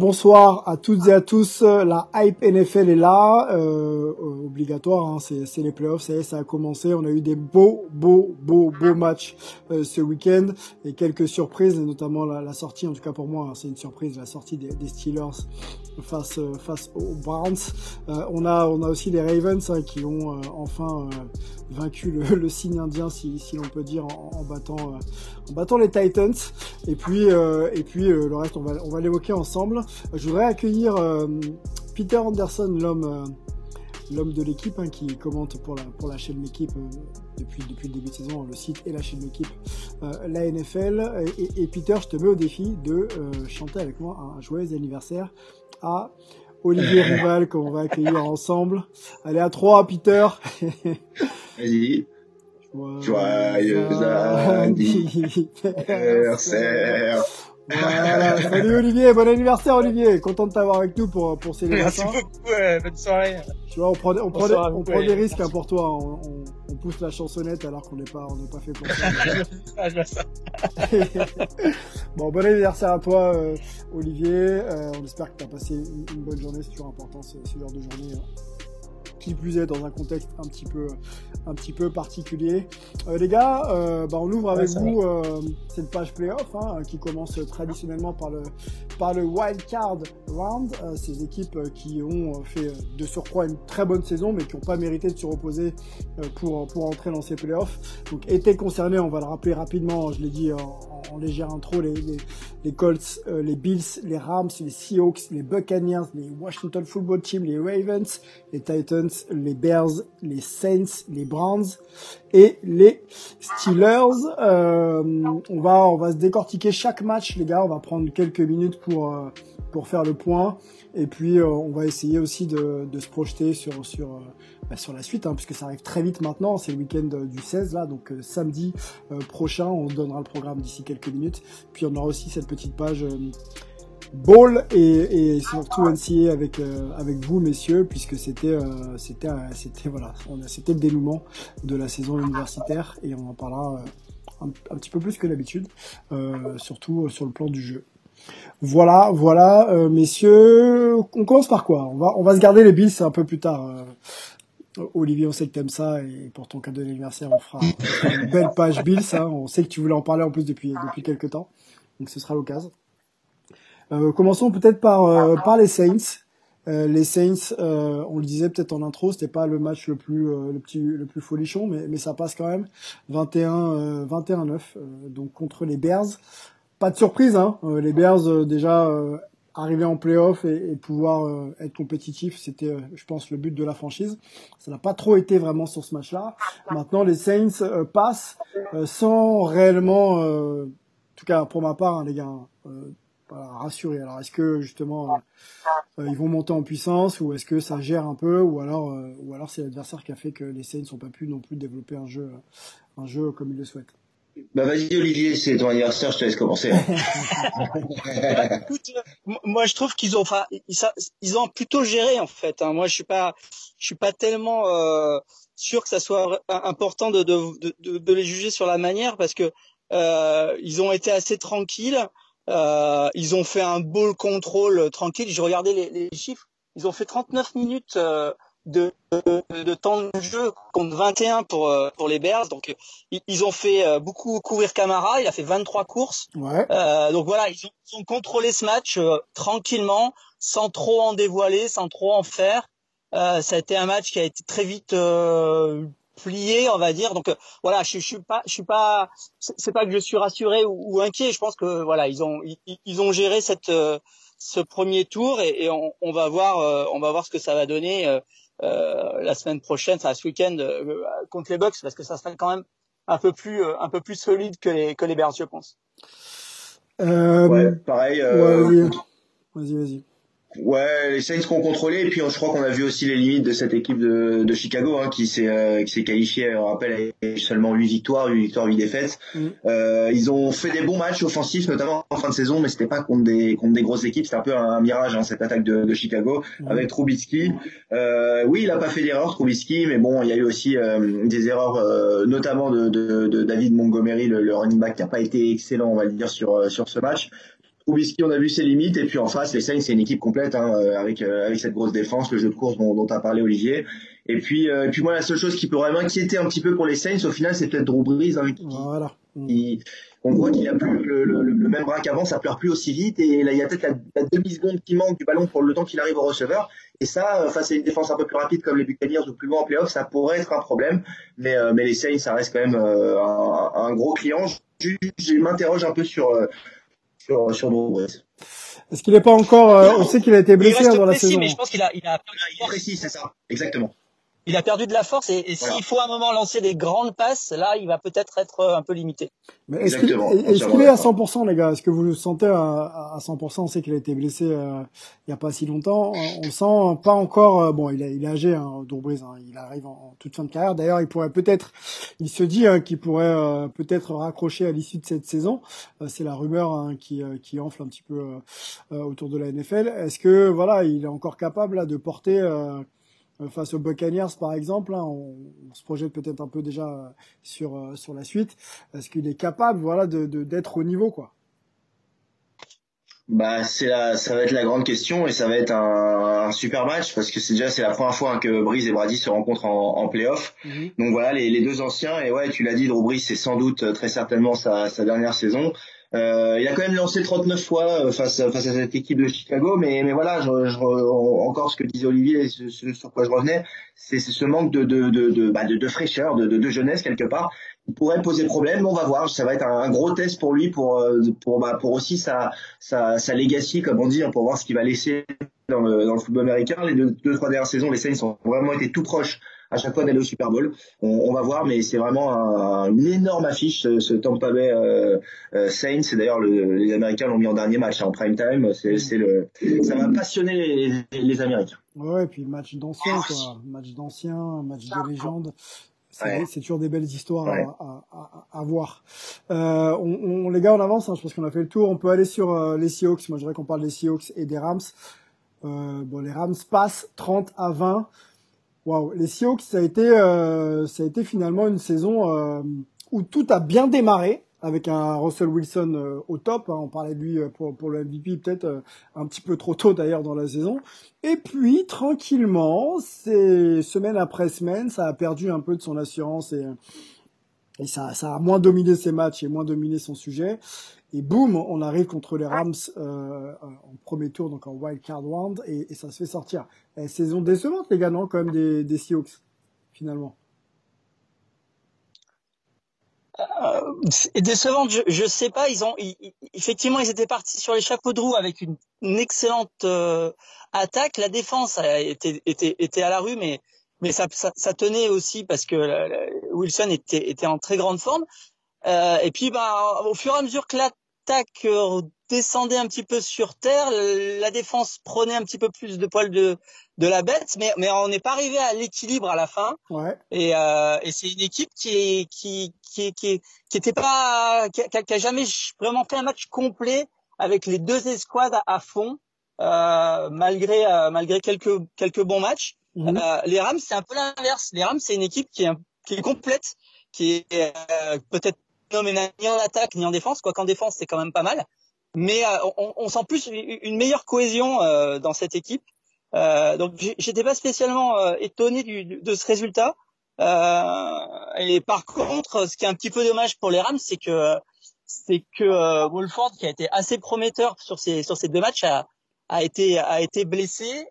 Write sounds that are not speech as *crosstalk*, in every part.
Bonsoir à toutes et à tous. La hype NFL est là, euh, obligatoire. Hein, c'est les playoffs, ça y est, a commencé. On a eu des beaux, beaux, beaux, beaux matchs euh, ce week-end et quelques surprises, notamment la, sortie. En tout cas pour moi, hein, c'est une surprise, la sortie des, Steelers face euh, face aux Browns. Euh, on a on a aussi les Ravens hein, qui ont euh, enfin vaincu le, le, signe indien, si, si l'on peut dire, en, en battant en battant les Titans. Et puis et puis le reste, on va on va l'évoquer ensemble. Je voudrais accueillir Peter Anderson, l'homme l'homme de l'équipe hein, qui commente pour la, pour la chaîne L'équipe euh, depuis, depuis le début de saison, le site et la chaîne L'équipe, euh, la NFL. Et, et, Peter, je te mets au défi de euh, chanter avec moi un joyeux anniversaire à Olivier *laughs* Rival qu'on va accueillir ensemble. Allez, à trois, Peter. *laughs* Vas-y. Joyeux anniversaire. Voilà. *laughs* Salut Olivier, bon anniversaire Olivier, content de t'avoir avec nous pour, pour célébrer Merci beaucoup, bonne soirée. Tu vois, on prend, on prend, des, on prend des risques hein, pour toi, on, on, on, pousse la chansonnette alors qu'on n'est pas, on pas fait pour ça. *laughs* *laughs* bon, bon anniversaire à toi euh, Olivier, euh, on espère que tu as passé une, une, bonne journée, c'est toujours important ce, ce genre de journée. Hein qui plus est dans un contexte un petit peu, un petit peu particulier. Euh, les gars, euh, bah, on ouvre avec ouais, vous euh, cette page playoff hein, qui commence traditionnellement par le, par le wild card round. Ces équipes qui ont fait de surcroît une très bonne saison, mais qui n'ont pas mérité de se reposer pour pour entrer dans ces playoffs. Donc étaient concernés, on va le rappeler rapidement. Je l'ai dit en, en, légère intro, les, les, Colts, les Bills, les Rams, les Seahawks, les Buccaneers, les Washington Football Team, les Ravens, les Titans les Bears, les Saints, les Browns et les Steelers. Euh, on va on va se décortiquer chaque match, les gars. On va prendre quelques minutes pour euh, pour faire le point et puis euh, on va essayer aussi de, de se projeter sur sur euh, bah, sur la suite, hein, puisque ça arrive très vite maintenant. C'est le week-end du 16 là, donc euh, samedi prochain, on donnera le programme d'ici quelques minutes. Puis on aura aussi cette petite page Ball et, et surtout NCA avec euh, avec vous messieurs puisque c'était euh, c'était euh, c'était voilà c'était le dénouement de la saison universitaire et on en parlera un, un petit peu plus que d'habitude surtout sur le plan du jeu. Voilà, voilà, messieurs, on commence par quoi? On va on va se garder les bills un peu plus tard. Olivier, on sait que t'aimes ça et pour ton cadeau d'anniversaire, on fera une belle page Bills. Hein. On sait que tu voulais en parler en plus depuis depuis quelques temps, donc ce sera l'occasion. Euh, commençons peut-être par euh, par les Saints. Euh, les Saints, euh, on le disait peut-être en intro, c'était pas le match le plus le petit le plus folichon, mais mais ça passe quand même 21 21-9 donc contre les Bears. Pas de surprise, hein. les Bears déjà arriver en playoff et, pouvoir être compétitif, c'était, je pense, le but de la franchise. Ça n'a pas trop été vraiment sur ce match-là. Maintenant, les Saints passent sans réellement, en tout cas pour ma part, hein, les gars, voilà, rassuré. Alors est-ce que justement euh, ils vont monter en puissance ou est-ce que ça gère un peu ou alors euh, ou alors c'est l'adversaire qui a fait que les Saints n'ont pas pu non plus développer un jeu un jeu comme ils le souhaitent? Bah vas-y Olivier, c'est ton anniversaire, je te laisse commencer. *laughs* Écoute, moi je trouve qu'ils ont, enfin, ils, ont plutôt géré en fait. Hein. Moi je suis pas, je suis pas tellement euh, sûr que ça soit important de, de, de, de, les juger sur la manière parce que euh, ils ont été assez tranquilles. Euh, ils ont fait un ball control euh, tranquille. Je regardais les, les chiffres. Ils ont fait 39 minutes euh, de, de, de, temps de jeu contre 21 pour euh, pour les Bears. Donc ils, ont fait beaucoup courir Camara. Il a fait 23 courses. Ouais. Euh, donc voilà, ils ont, ils ont, contrôlé ce match tranquillement, sans trop en dévoiler, sans trop en faire. ça a été un match qui a été très vite plié, on va dire. Donc euh, voilà, je, je suis pas, je suis pas, c'est pas que je suis rassuré ou, ou, inquiet. Je pense que voilà, ils ont, ils, ils ont géré cette, euh, ce premier tour et, et on, on, va voir, euh, on va voir ce que ça va donner euh, la semaine prochaine, enfin ce week-end contre les Bucks, parce que ça sera quand même un peu plus, un peu plus solide que les que les Bears, je pense. ouais, pareil. Ouais, vas-y, vas-y. Ouais, les Saints qu'on contrôlé et puis je crois qu'on a vu aussi les limites de cette équipe de, de Chicago hein, qui s'est euh, qui s'est qualifiée, on rappelle, avec seulement 8 victoires, 8 victoires, 8 défaites. Mm. Euh, ils ont fait des bons matchs offensifs, notamment en fin de saison, mais c'était pas contre des contre des grosses équipes, c'était un peu un, un mirage hein, cette attaque de, de Chicago mm. avec Trubisky. Euh, oui, il a pas fait d'erreur Trubisky, mais bon, il y a eu aussi euh, des erreurs, euh, notamment de, de, de, David Montgomery, le, le running back, qui a pas été excellent, on va le dire sur sur ce match. Trubisky, on a vu ses limites, et puis en face, les Saints, c'est une équipe complète hein, avec avec cette grosse défense, le jeu de course dont, dont a parlé Olivier. Et puis, et puis moi, la seule chose qui pourrait m'inquiéter un petit peu pour les Saints, au final, c'est peut-être Drew Brees. Hein, voilà on voit qu'il a plus le, même bras qu'avant, ça pleure plus aussi vite et là il y a peut-être la, demi seconde qui manque du ballon pour le temps qu'il arrive au receveur et ça euh, face à une défense un peu plus rapide comme les Buccaneers ou plus loin en playoff, ça pourrait être un problème. Mais euh, mais les Saints, ça reste quand même euh, un, gros client. Je, m'interroge un peu sur sur sur Drew Est-ce qu'il n'est pas encore On sait qu'il a été blessé dans la saison. Mais je pense qu'il a il a. Il est précis, c'est ça, exactement il a perdu de la force et, s'il faut à un moment lancer des grandes passes, là, il va peut-être être euh, un peu limité. Mais est-ce qu'il est, à 100% les gars? Est-ce que vous le sentez à, 100% On sait qu'il a été blessé euh, il y a pas si longtemps. On sent pas encore. Euh, bon, il, est âgé, hein, hein, il arrive en, toute fin de carrière. D'ailleurs, il pourrait peut-être, il se dit hein, qu'il pourrait peut-être raccrocher à l'issue de cette saison. C'est la rumeur hein, qui, qui enfle un petit peu autour de la NFL. Est-ce que voilà, il est encore capable là, de porter euh, face aux Buccaneers par exemple, hein, on, se projette peut-être un peu déjà euh, sur euh, sur la suite. Est-ce qu'il est capable, voilà, de d'être au niveau quoi? Bah c'est la, ça va être la grande question et ça va être un, super match parce que c'est déjà c'est la première fois hein, que Breeze et Brady se rencontrent en, en playoff. Mhm. Donc voilà les, les, deux anciens et ouais tu l'as dit Drew Brees c'est sans doute très certainement sa, sa dernière saison. Euh, il a quand même lancé 39 fois euh, face, face à cette équipe de Chicago, mais, mais voilà, je, je, encore ce que disait Olivier, ce, ce, sur quoi je revenais, c'est ce manque de, de, de, de, bah, de, de fraîcheur, de, de, jeunesse quelque part. Il pourrait poser problème, on va voir. Ça va être un, gros test pour lui, pour, euh, pour, bah, pour aussi sa, sa, sa legacy, comme on dit, hein, pour voir ce qu'il va laisser dans le, dans le football américain. Les deux, deux, trois dernières saisons, les Saints ont vraiment été tout proches à chaque fois d'aller au Super Bowl. On, va voir, mais c'est vraiment une énorme affiche ce, Tampa Bay euh, euh, Saints. C'est d'ailleurs les Américains l'ont mis en dernier match hein, en prime time. C'est, le, ça va passionner les, Américains. Ouais, et puis match d'anciens, quoi. Match d'anciens, match de légende. C'est, toujours des belles histoires à, voir. Euh, on, les gars, on avance. Hein, je pense qu'on a fait le tour. On peut aller sur les Seahawks. Moi, je voudrais qu'on parle des Seahawks et des Rams. bon, les Rams passent 30 à 20. Waouh, les Seahawks, ça a été, euh, ça a été finalement une saison euh, où tout a bien démarré avec un Russell Wilson euh, au top. Hein. on parlait de lui pour, pour le MVP peut-être un petit peu trop tôt d'ailleurs dans la saison. Et puis tranquillement, c'est semaine après semaine, ça a perdu un peu de son assurance et, et ça, ça a moins dominé ses matchs et moins dominé son sujet. Et boum, on arrive contre les Rams euh, en premier tour, donc en wild card round, et, et ça se fait sortir. Et saison décevante, les gars, non, quand même des, des Seahawks, finalement? Euh, décevante, je, je sais pas. Ils ont, effectivement, ils étaient partis sur les chapeaux de roue avec une, excellente euh, attaque. La défense était, était, était à la rue, mais mais ça, ça, ça tenait aussi parce que euh, Wilson était, était en très grande forme. Euh, et puis, bah, au fur et à mesure que la l'attaque euh, descendait un petit peu sur terre, la défense prenait un petit peu plus de poil de de la bête, mais mais on n'est pas arrivé à l'équilibre à la fin. Ouais. Et euh, et c'est une équipe qui qui qui qui qui était pas qui a, qui a, jamais vraiment fait un match complet avec les deux escouades à, fond, euh, malgré euh, malgré quelques quelques bons matchs. Mhm. Euh, les Rams c'est un peu l'inverse. Les Rams c'est une équipe qui est qui est complète, qui est peut-être non, mais ni en attaque ni en défense, quoi qu'en défense c'est quand même pas mal. Mais euh, on, on, sent plus une meilleure cohésion euh, dans cette équipe. Euh, donc j'étais pas spécialement euh, étonné du, de ce résultat. et par contre, ce qui est un petit peu dommage pour les Rams, c'est que c'est que Wolford, qui a été assez prometteur sur ces sur ces deux matchs, a, a été a été blessé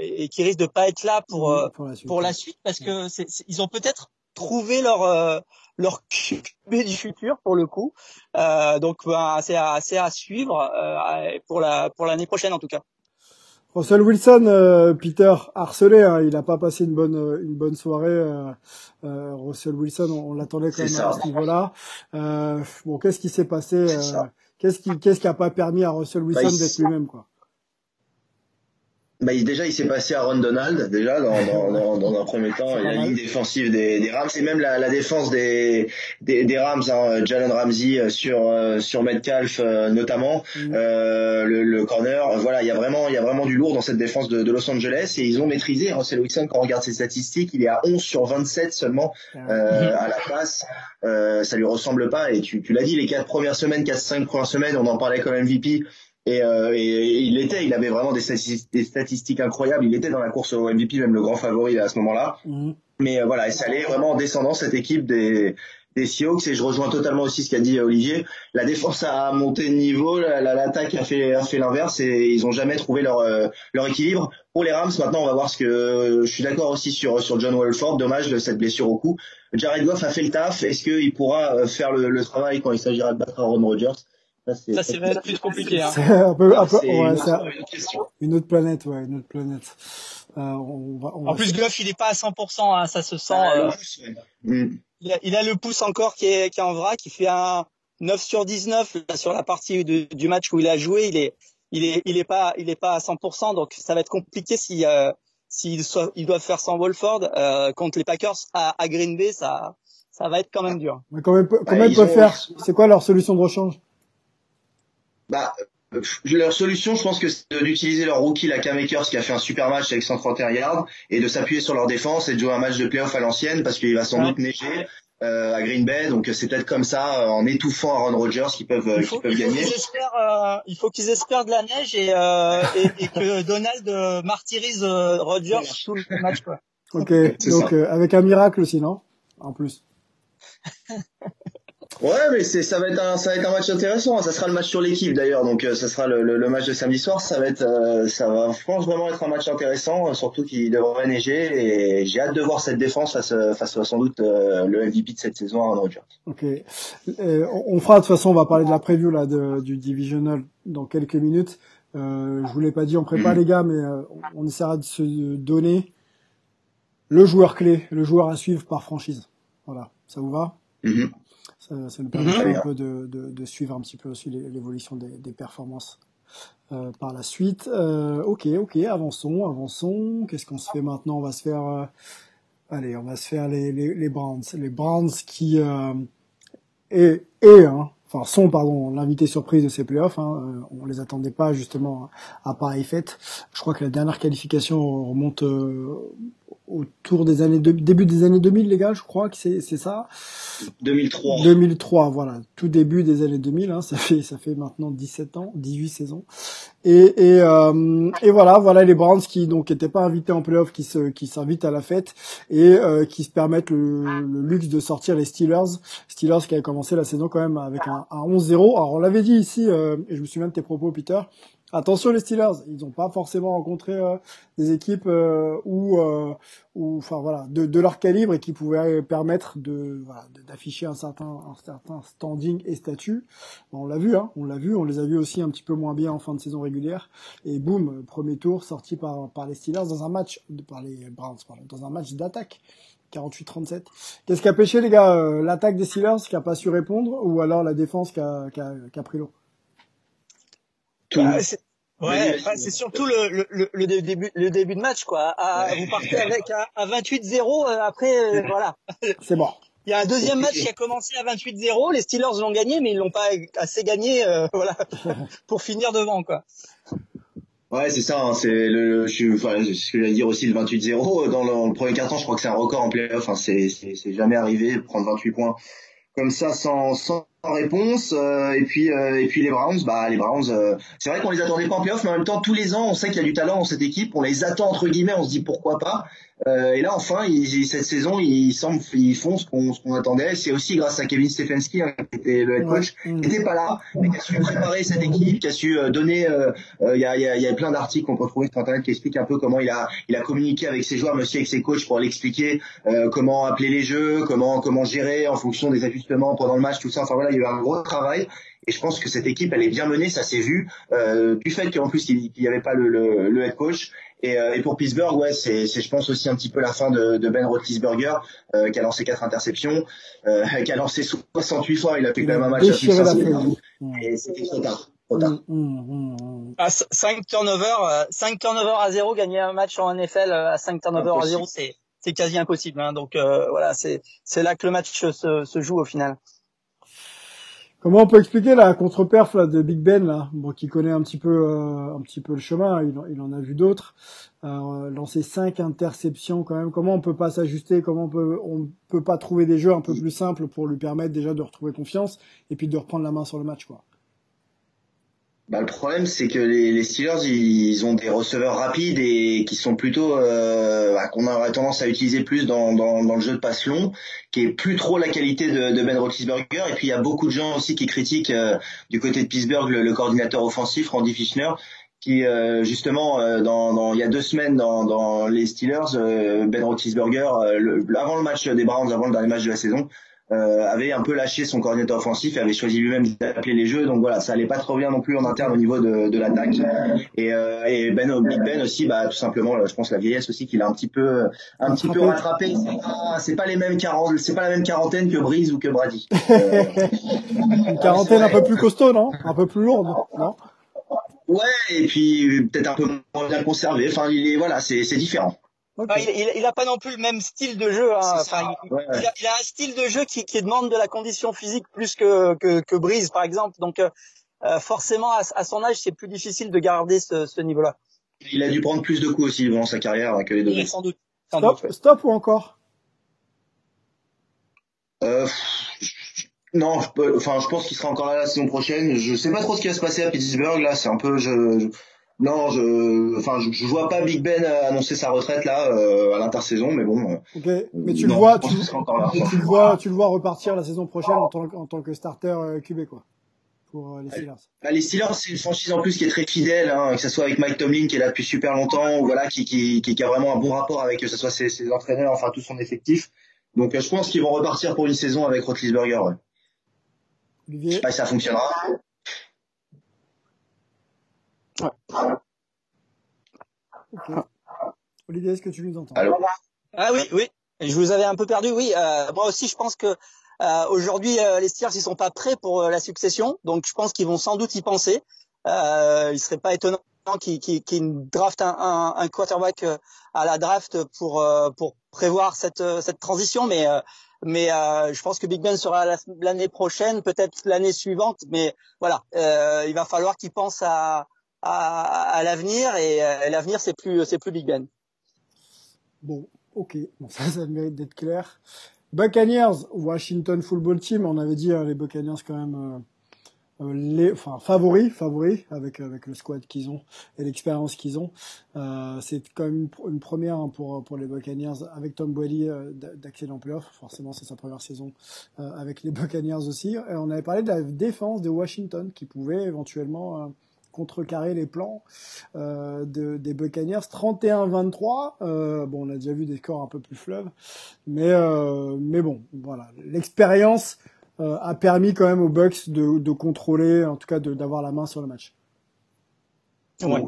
et qui risque de pas être là pour pour la suite, pour la suite parce que c'est, ils ont peut-être trouvé leur leur QB du futur pour le coup. Euh, donc ben, c'est assez à suivre euh, pour la pour l'année prochaine en tout cas. Russell Wilson, euh, Peter harcelé, hein, il n'a pas passé une bonne une bonne soirée. Euh, euh, Russell Wilson, on, l'attendait quand même à ce niveau-là. bon, qu'est-ce qui s'est passé Qu'est-ce qui qu'est-ce qui a pas permis à Russell Wilson bah, d'être lui-même quoi? Bah, déjà, il s'est passé à Ron Donald, déjà, dans, dans, *laughs* dans, un premier temps. La ligne défensive des, des, Rams et même la, la défense des, des, des Rams, hein, Jalen Ramsey euh, sur, euh, sur Metcalf euh, notamment, mm. euh, le, le, corner. Voilà, il y a vraiment, il y a vraiment du lourd dans cette défense de, de Los Angeles et ils ont maîtrisé. Russell Wilson, quand on regarde ses statistiques, il est à 11 sur 27 seulement euh, *laughs* à la passe. Euh, ça lui ressemble pas et tu, tu l'as dit, les quatre premières semaines, quatre cinq premières semaines, on en parlait comme MVP. Et, euh, et, il était, il avait vraiment des statistiques, des statistiques, incroyables. Il était dans la course au MVP, même le grand favori à ce moment-là. Mhm. Mais euh, voilà, et ça allait vraiment en descendant cette équipe des des Seahawks et je rejoins totalement aussi ce qu'a dit Olivier. La défense a monté de niveau, l'attaque a fait a fait l'inverse et ils ont jamais trouvé leur euh, leur équilibre. Pour les Rams, maintenant on va voir ce que je suis d'accord aussi sur sur John Wolford. Dommage de cette blessure au cou. Jared Goff a fait le taf. Est-ce qu'il pourra euh, faire le, le, travail quand il s'agira de battre Aaron Rodgers? Ça, c'est vraiment plus compliqué. Hein. C'est un peu, un peu ouais, une autre planète, ouais, une autre planète. Euh, on va, on en plus, Goff, il est pas à 100%, hein, ça se sent. Ah, euh, il, a, il, a, le pouce encore qui est, qui est en vrac, qui fait un 9 sur 19 là, sur la partie de, du match où il a joué. Il est, il est, il est pas, il est pas à 100%, donc ça va être compliqué si, euh, s'ils ils doivent faire sans Wolford euh, contre les Packers à, à Green Bay, ça, ça va être quand même dur. Mais comment, comment bah, ils peuvent faire C'est quoi leur solution de rechange? Bah, euh, leur solution, je pense que c'est d'utiliser leur rookie, la Makers, qui a fait un super match avec 131 yards, et de s'appuyer sur leur défense et de jouer un match de playoff à l'ancienne, parce qu'il va sans doute neiger euh, à Green Bay, donc c'est peut-être comme ça, euh, en étouffant Aaron Rodgers, qu'ils peuvent, il faut, peuvent gagner. Espèrent, il faut qu'ils espèrent de la neige et, et, et que Donald martyrise Rodgers tout le match. Quoi. Ok, *laughs* donc avec un miracle aussi, non En plus. *laughs* Ouais, mais c'est ça va être un ça va être un match intéressant. Ça sera le match sur l'équipe d'ailleurs, donc euh, ça sera le, le, match de samedi soir. Ça va être euh, ça va je pense vraiment être un match intéressant, euh, surtout qu'il devrait neiger et j'ai hâte de voir cette défense face face à sans doute le MVP de cette saison à Rodgers. Ok, on fera de toute façon on va parler de la preview là de, du divisional dans quelques minutes. je vous l'ai pas dit en prépa mm. les gars, mais on essaiera de se donner le joueur clé, le joueur à suivre par franchise. Voilà, ça vous va? Mm-hmm. Ça, ça nous permet mhm. un peu de, de, de, suivre un petit peu aussi l'évolution des, des, performances euh, par la suite. Euh, ok, ok, avançons, avançons. Qu'est-ce qu'on se fait maintenant? On va se faire, euh, allez, on va se faire les, les, les Browns, les Browns qui euh, et, et hein, enfin sont pardon l'invité surprise de ces playoffs. Hein, euh, on les attendait pas justement à pareille fête. Je crois que la dernière qualification remonte autour des années début des années 2000 les gars je crois que c'est c'est ça. 2003 2003 voilà. Tout début des années 2000 hein, ça fait ça fait maintenant 17 ans 18 saisons. Et et, euh, et voilà voilà les Browns qui donc étaient pas invités en playoff qui se qui s'invitent à la fête et euh, qui se permettent le, le, luxe de sortir les Steelers. Steelers qui avaient commencé la saison quand même avec un, un 11-0 alors on l'avait dit ici euh, et je me souviens de tes propos Peter Attention les Steelers, ils n'ont pas forcément rencontré euh, des équipes euh, où, euh, enfin voilà, de, de, leur calibre et qui pouvaient permettre de voilà, d'afficher un certain un certain standing et statut. on l'a vu, hein, on l'a vu, on les a vus aussi un petit peu moins bien en fin de saison régulière. Et boum, premier tour sorti par par les Steelers dans un match, par les Browns, pardon, dans un match d'attaque. 48-37. Qu'est-ce qui a pêché les gars L'attaque des Steelers qui a pas su répondre ou alors la défense qui a, qui a, qui a pris l'eau? Bah, Ouais, c'est surtout le, le, le, début, le début de match, quoi. À, Vous partez avec à, 28-0, euh, après, euh, voilà. *laughs* C'est bon. Il y a un deuxième match qui a commencé à 28-0, les Steelers l'ont gagné, mais ils l'ont pas assez gagné, euh, *laughs* voilà, *laughs* pour finir devant, quoi. Ouais, c'est ça. Hein, c'est le, je, enfin, ce que j'allais dire aussi le 28-0 dans le, premier quart-temps. Je crois que c'est un record en playoff. Enfin, c'est, c'est, jamais arrivé prendre 28 points comme ça sans, sans réponse. Euh, et puis euh, et puis les Browns, bah les Browns, euh, c'est vrai qu'on les attendait pas en playoff, mais en même temps tous les ans on sait qu'il y a du talent dans cette équipe, on les attend entre guillemets, on se dit pourquoi pas. Et là, enfin, ils, cette saison, ils semblent, ils font ce qu'on, ce qu'on attendait. C'est aussi grâce à Kevin Stefanski, hein, qui était le head coach, qui n'était pas là, mais qui a su préparer cette équipe, qui a su donner. Il y, a, y, a, y, a, plein d'articles qu'on peut trouver sur internet qui expliquent un peu comment il a, il a communiqué avec ses joueurs, mais aussi avec ses coachs pour l'expliquer comment appeler les jeux, comment, comment gérer en fonction des ajustements pendant le match, tout ça. Enfin voilà, il y a eu un gros travail. Et je pense que cette équipe, elle est bien menée, ça s'est vu, euh, du fait qu'en plus il n'y avait pas le, le, le, head coach. Et, euh, et pour Pittsburgh, ouais, c'est, je pense aussi un petit peu la fin de, de Ben Roethlisberger, euh, qui a lancé quatre interceptions, euh, *laughs* qui a lancé 68 fois, il a fait quand même un match à plus Et c'était trop tard. Trop tard. 5 mmh, mmh, mmh, turnovers, 5 turnovers à 0, gagner un match en NFL à 5 turnovers à 0, c'est c'est quasi impossible. Hein. Donc voilà, c'est c'est là que le match se, se joue au final. Comment on peut expliquer la contre-perf de Big Ben là, bon, qui connaît un petit peu euh, un petit peu le chemin, il, il en a vu d'autres, euh, lancer cinq interceptions quand même. Comment on peut pas s'ajuster? Comment on peut on peut pas trouver des jeux un peu plus simples pour lui permettre déjà de retrouver confiance et puis de reprendre la main sur le match quoi? Bah, le problème, c'est que les, les, Steelers, ils ont des receveurs rapides et qui sont plutôt euh, bah, qu'on aurait tendance à utiliser plus dans, dans, dans, le jeu de passe long, qui est plus trop la qualité de, de Ben Roethlisberger. Et puis il y a beaucoup de gens aussi qui critiquent euh, du côté de Pittsburgh le, coordinateur offensif Randy Fischner, qui euh, justement euh, dans, dans, il y a deux semaines dans, dans les Steelers, Ben Roethlisberger, avant le match des Browns, avant le dernier match de la saison, euh, avait un peu lâché son coordinateur offensif et avait choisi lui-même d'appeler les jeux. Donc voilà, ça allait pas trop bien non plus en interne au niveau de, de l'attaque. Et, euh, et Ben, Big Ben aussi, bah tout simplement, je pense la vieillesse aussi qu'il a un petit peu, un petit peu rattrapé. C'est pas, les mêmes quarante, c'est pas la même quarantaine que Breeze ou que Brady. *laughs* Euh, Une quarantaine un peu plus costaud, non? Un peu plus lourde, non? Ouais, et puis peut-être un peu moins bien conservé. Enfin, il est voilà, c'est différent il, il, a pas non plus le même style de jeu. Hein. Enfin, il, il, a, un style de jeu qui, qui demande de la condition physique plus que que, que Brise par exemple. Donc euh, euh forcément à, à, son âge c'est plus difficile de garder ce, ce niveau-là. Il a dû prendre plus de coups aussi dans sa carrière que les deux. sans doute. stop, stop ou encore? Euh, Non, je, enfin je pense qu'il sera encore là la saison prochaine. Je sais pas trop ce qui va se passer à Pittsburgh là. C'est un peu je non, je, enfin, je, vois pas Big Ben annoncer sa retraite là euh, à l'intersaison, mais bon. Euh, ok, mais tu le vois, tu, tu, le vois, tu le vois repartir la saison prochaine en tant, en tant que starter euh, quoi. Pour les Steelers. Bah, les Steelers, c'est une franchise en plus qui est très fidèle, hein, que ce soit avec Mike Tomlin qui est là depuis super longtemps, ou voilà, qui, qui, qui, a vraiment un bon rapport avec que ce soit ses, ses entraîneurs, enfin tout son effectif. Donc je pense qu'ils vont repartir pour une saison avec Roethlisberger. Ouais. Olivier. Je sais pas si ça fonctionnera. Olivier, est-ce que tu nous entends? Ah oui, oui. Je vous avais un peu perdu. Oui, euh, moi aussi, je pense que euh, aujourd'hui, euh, les Steelers, ils sont pas prêts pour la succession, donc je pense qu'ils vont sans doute y penser. Euh, il serait pas étonnant qu'ils qu draftent un, un, quarterback à la draft pour pour prévoir cette cette transition, mais mais je pense que Big Ben sera l'année prochaine, peut-être l'année suivante, mais voilà, il va falloir qu'ils pensent à à, l'avenir et euh, l'avenir c'est plus c'est plus Big Ben. Bon, ok, bon, *laughs* ça ça mérite d'être clair. Buccaneers, Washington Football Team, on avait dit hein, les Buccaneers quand même euh, euh, les enfin favoris favoris avec avec le squad qu'ils ont et l'expérience qu'ils ont euh, c'est quand même une, première hein, pour pour les Buccaneers avec Tom Brady euh, d'accéder en playoff forcément c'est sa première saison avec les Buccaneers aussi et on avait parlé de la défense de Washington qui pouvait éventuellement contrecarrer les plans euh, de, des Buccaneers. 31-23. Euh, bon, on a déjà vu des scores un peu plus fleuves, mais euh, mais bon, voilà, l'expérience euh, a permis quand même aux Bucks de, de contrôler, en tout cas d'avoir la main sur le match. Ouais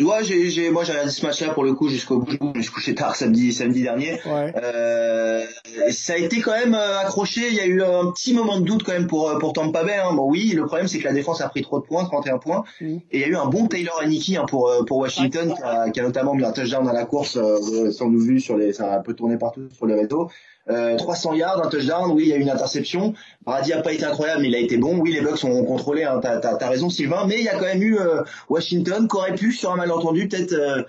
ouais, j'ai j'ai moi j'ai regardé ce match là pour le coup jusqu'au bout je me suis couché tard samedi samedi dernier ouais. euh, ça a été quand même euh, accroché il y a eu un petit moment de doute quand même pour euh, pour Tampa Bay hein. bon oui le problème c'est que la défense a pris trop de points 31 points mm. et il y a eu un bon Taylor Aniki hein, pour euh, pour Washington qui, a, qui, a, notamment mis un touchdown à la course euh, sans nous vu sur les ça a un peu tourné partout sur le réseau euh, 300 yards, un touchdown, oui, il y a eu une interception. Brady a pas été incroyable, mais il a été bon. Oui, les Bucks ont contrôlé, hein, t'as as, raison Sylvain, mais il y a quand même eu euh, Washington qui aurait pu, sur un malentendu, peut-être euh,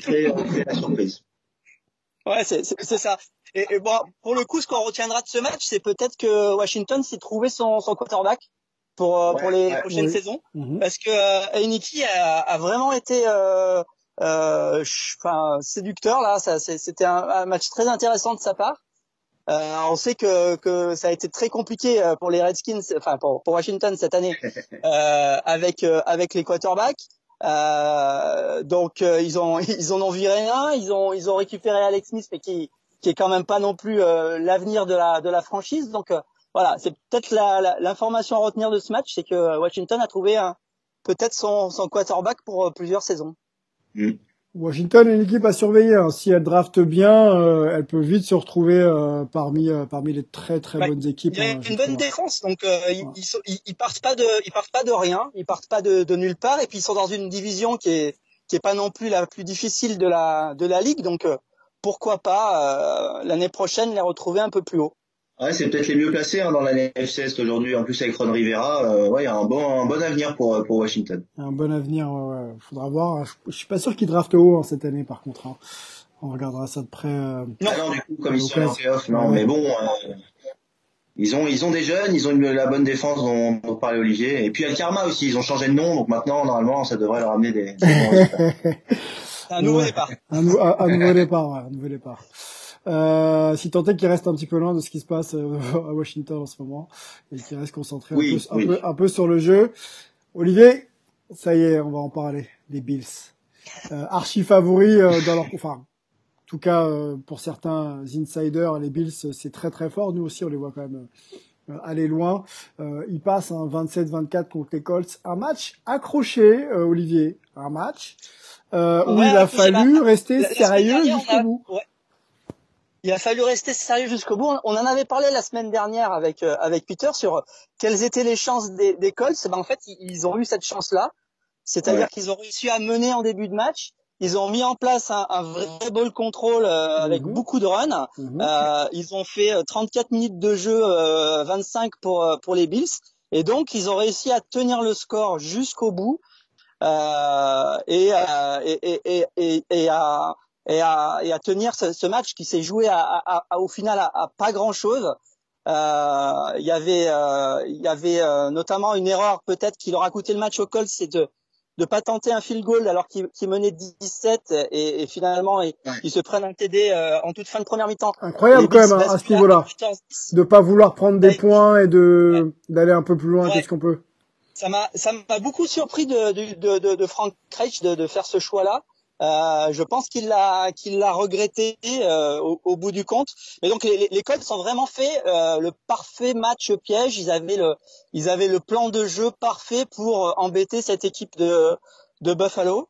créer, la surprise. Ouais, c'est ça. Et, et, bon, pour le coup, ce qu'on retiendra de ce match, c'est peut-être que Washington s'est trouvé son, son quarterback pour euh, pour les prochaines saisons, mhm. parce que euh, a, a, vraiment été euh, euh, séducteur là. C'était un, un, match très intéressant de sa part. Euh, on sait que, que ça a été très compliqué euh, pour les Redskins, enfin pour, pour Washington cette année, *laughs* euh, avec euh, avec les quarterbacks. Euh, donc ils ont *laughs* ils en ont viré un, ils ont ils ont récupéré Alex Smith, mais qui qui est quand même pas non plus l'avenir de la de la franchise. Donc voilà, c'est peut-être l'information la, à retenir de ce match, c'est que Washington a trouvé peut-être son son quarterback pour plusieurs saisons. Mm. Washington est une équipe à surveiller. Hein. Si elle drafte bien, euh, elle peut vite se retrouver euh, parmi euh, parmi les très très bonnes équipes. Il y a hein, une bonne défense, donc ils, ils, partent pas de ils partent pas de rien, ils partent pas de, de, nulle part, et puis ils sont dans une division qui est qui est pas non plus la plus difficile de la de la ligue, donc pourquoi pas l'année prochaine les retrouver un peu plus haut. Ouais, c'est peut-être les mieux placés hein, dans la NFC aujourd'hui. En plus avec Ron Rivera, euh, ouais, il y a un bon, un bon avenir pour euh, pour Washington. Un bon avenir, ouais, faudra voir. Je, je, suis pas sûr qu'ils draftent haut hein, cette année, par contre. Hein. On regardera ça de près. Euh, non, non, du coup, comme ils sont en playoff, non, mais bon. Euh, ils ont, ils ont des jeunes, ils ont une, la bonne défense dont, dont parlait Olivier. Et puis il y a le Karma aussi, ils ont changé de nom, donc maintenant, normalement, ça devrait leur amener des... *laughs* un nouveau départ. Un, un, un nouveau départ, ouais, un nouveau départ. Euh, si tant est qu'il reste un petit peu loin de ce qui se passe euh, *laughs* à Washington en ce moment et qu'il reste concentré un, peu, un, peu, sur le jeu. Olivier, ça y est, on va en parler. Les Bills, euh, archi favoris euh, dans leur, enfin, en tout cas pour certains insiders, les Bills c'est très très fort. Nous aussi, on les voit quand même aller loin. ils passent un 27-24 contre les Colts. Un match accroché, Olivier. Un match où il a fallu rester sérieux jusqu'au bout. Ouais il a fallu rester sérieux jusqu'au bout. On en avait parlé la semaine dernière avec euh, avec Peter sur quelles étaient les chances des, des Colts. Ben en fait, ils ont eu cette chance-là, c'est-à-dire qu'ils ont réussi à mener en début de match. Ils ont mis en place un, un vrai ball control euh, avec mhm. beaucoup de runs. Euh, ils ont fait 34 minutes de jeu, 25 pour pour les Bills, et donc ils ont réussi à tenir le score jusqu'au bout et, et, et, et, et à et à, et à tenir ce, ce, match qui s'est joué à, à, au final à, pas grand chose. Euh, il y avait, euh, il y avait euh, notamment une erreur peut-être qui leur a coûté le match au Colts, c'est de de pas tenter un field goal alors qu'ils qu menaient 17 et, et finalement ils, ils, se prennent un TD euh, en toute fin de première mi-temps. Incroyable quand même hein, à ce niveau-là, de pas vouloir prendre des points et de d'aller un peu plus loin qu'est-ce qu'on peut. Ça m'a ça m'a beaucoup surpris de de, de, de Frank Reich de, de faire ce choix-là. Euh, je pense qu'il l'a qu'il l'a regretté euh, au, au, bout du compte. Mais donc les, les Colts ont vraiment fait euh, le parfait match piège. Ils avaient le ils avaient le plan de jeu parfait pour embêter cette équipe de de Buffalo.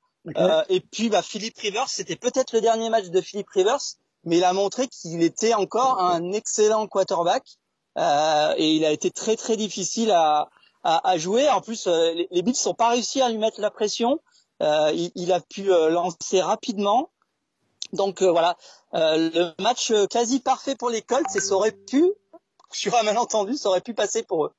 et puis bah Philippe Rivers, c'était peut-être le dernier match de Philippe Rivers, mais il a montré qu'il était encore un excellent quarterback. et il a été très très difficile à à, à jouer. En plus, les, les Bills n'ont pas réussi à lui mettre la pression. Euh, il, a pu euh, lancer rapidement. Donc euh, voilà, le match quasi parfait pour les Colts et ça aurait pu, sur un malentendu, ça aurait pu passer pour eux.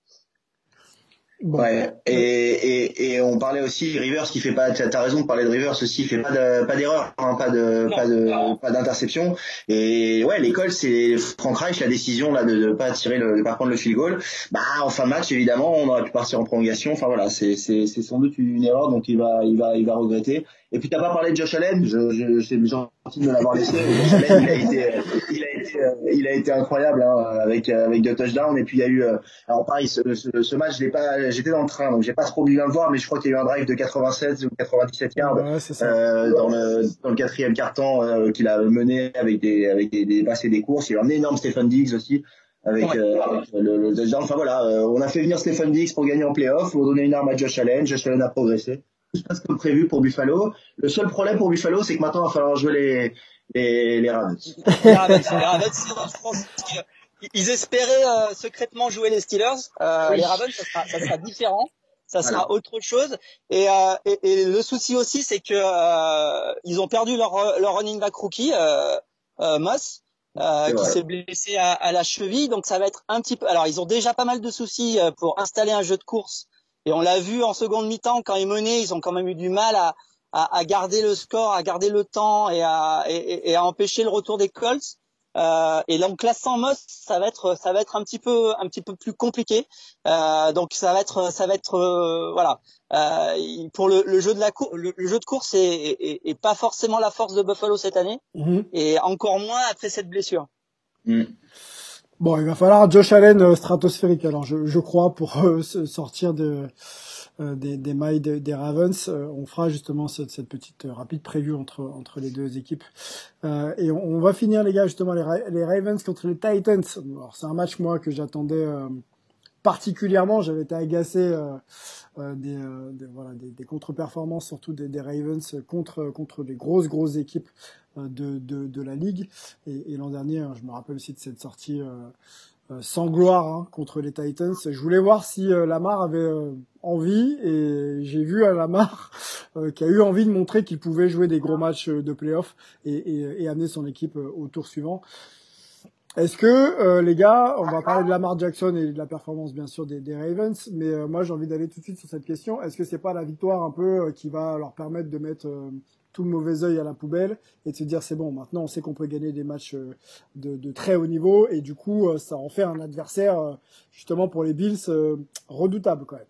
Ouais. Et, et, et, on parlait aussi Rivers qui fait pas. T'as raison de parler de Rivers aussi. Il fait pas de, pas d'erreur, hein, pas de pas de pas d'interception. Et ouais, l'école c'est Frank Reich la décision là de, de pas tirer le, de pas prendre le field goal. Bah en fin de match évidemment on aurait pu partir en prolongation. Enfin voilà, c'est c'est c'est sans doute une erreur donc il va il va il va regretter. Et puis t'as pas parlé de Josh Allen, je, je, c'est gentil de l'avoir laissé. Josh Allen, il a été, il a été, il a été incroyable hein, avec avec deux touchdowns. Et puis il y a eu, euh, alors pareil, ce, ce, ce match, je pas, j'étais dans le train, donc j'ai pas trop bien le voir, mais je crois qu'il y a eu un drive de 87 ou 97 yards ouais, euh, dans le dans le quatrième quart-temps euh, qu'il a mené avec des avec des, des passes et des courses. Il y a eu un énorme Stephen Diggs aussi. Avec, euh, le, le touchdown. Enfin voilà, euh, on a fait venir Stephen Diggs pour gagner en playoff, pour donner une arme à Josh Allen. Josh Allen a progressé se passe comme prévu pour Buffalo. Le seul problème pour Buffalo, c'est que maintenant, il va falloir jouer les, les, les Ravens. Les Ravens, les Ravens ils espéraient euh, secrètement jouer les Steelers. Euh, Les Ravens, ça sera, ça sera différent. Ça sera autre chose. Et, euh, et, et, le souci aussi, c'est que euh, ils ont perdu leur, leur running back rookie, euh, euh, Moss, qui s'est blessé à, à, la cheville. Donc ça va être un petit peu. Alors ils ont déjà pas mal de soucis pour installer un jeu de course et on l'a vu en seconde mi-temps, quand ils menaient, ils ont quand même eu du mal à, à, à garder le score, à garder le temps et à, et, et à empêcher le retour des Colts. Euh, et donc là sans Moss, ça va être ça va être un petit peu un petit peu plus compliqué. Euh, donc ça va être ça va être euh, voilà euh, pour le, le, jeu de la cour le, jeu de course est, est, est, pas forcément la force de Buffalo cette année mm-hmm. et encore moins après cette blessure. Mm. Bon, il va falloir Josh Allen euh, stratosphérique, alors je, je crois, pour euh, sortir de, des, des, mailles des Ravens. on fera justement cette, cette petite rapide prévue entre, entre les deux équipes. et on, on, va finir, les gars, justement, les, les Ravens contre les Titans. Alors, c'est un match, moi, que j'attendais particulièrement, j'avais été agacé euh, euh, des, voilà, des, contre-performances, surtout des, Ravens contre, contre des grosses, grosses équipes de, de, la ligue. Et, l'an dernier, hein, je me rappelle aussi de cette sortie sans gloire hein, contre les Titans. Je voulais voir si Lamar avait envie, et j'ai vu à Lamar qui a eu envie de montrer qu'il pouvait jouer des gros matchs de playoff et, et, et amener son équipe au tour suivant. Est-ce que euh, les gars, on va parler de Lamar Jackson et de la performance bien sûr des, Ravens, mais euh, moi j'ai envie d'aller tout de suite sur cette question. Est-ce que c'est pas la victoire un peu euh, qui va leur permettre de mettre tout le mauvais œil à la poubelle et de se dire c'est bon, maintenant on sait qu'on peut gagner des matchs de, de, très haut niveau. Et du coup ça en fait un adversaire justement pour les Bills redoutable quand même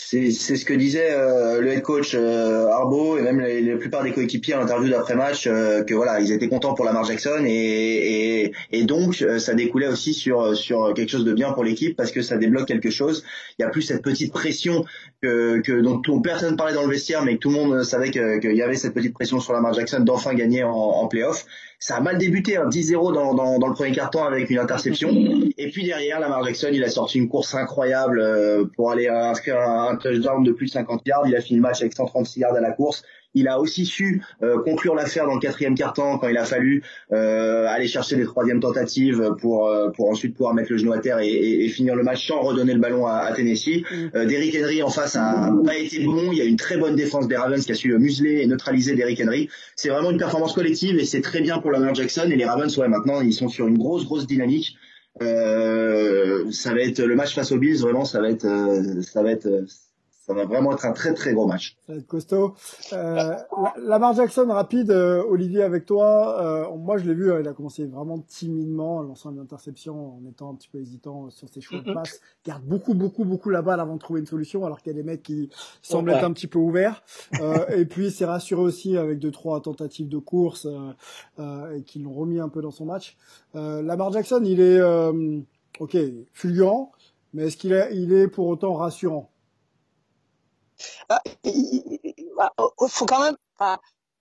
c'est ce que disait euh, le head coach euh, Arbo et même la, plupart des coéquipiers en interview d'après match euh, que voilà ils étaient contents pour Lamar Jackson et, et, et donc euh, ça découlait aussi sur sur quelque chose de bien pour l'équipe parce que ça débloque quelque chose. Il y a plus cette petite pression que, que dont, dont personne parlait dans le vestiaire mais que tout le monde savait qu'il y avait cette petite pression sur Lamar Jackson d'enfin gagner en, en playoff ça a mal débuté, hein, 10-0 dans, dans, dans, le premier carton avec une interception. Et puis derrière, Lamar Jackson, il a sorti une course incroyable euh, pour aller inscrire un, touchdown de plus de 50 yards. Il a fini le match avec 136 yards à la course. Il a aussi su euh, conclure l'affaire dans le quatrième quart-temps quand il a fallu euh, aller chercher des troisièmes tentatives pour euh, pour ensuite pouvoir mettre le genou à terre et, et, finir le match sans redonner le ballon à, à Tennessee. Mm. Euh, Derrick Henry en face a pas été bon. Il y a une très bonne défense des Ravens qui a su museler et neutraliser Derrick Henry. C'est vraiment une performance collective et c'est très bien pour Lamar Jackson et les Ravens. Ouais, maintenant ils sont sur une grosse grosse dynamique. Euh, ça va être le match face aux Bills. Vraiment, ça va être ça va être ça va vraiment être un très très gros match. Ça va être costaud. Euh, Lamar Jackson, rapide, euh, Olivier, avec toi. Euh, moi, je l'ai vu, euh, il a commencé vraiment timidement, en lançant une interception, en étant un petit peu hésitant sur ses choix de passe. Il garde beaucoup, beaucoup, beaucoup la balle avant de trouver une solution, alors qu'il y a des mecs qui semblent être un petit peu ouverts. Euh, et puis, s'est rassuré aussi avec deux, trois tentatives de course et qui l'ont remis un peu dans son match. Lamar Jackson, il est, ok, fulgurant, mais est-ce qu'il est, il est pour autant rassurant? Il, bah, oh, faut quand même.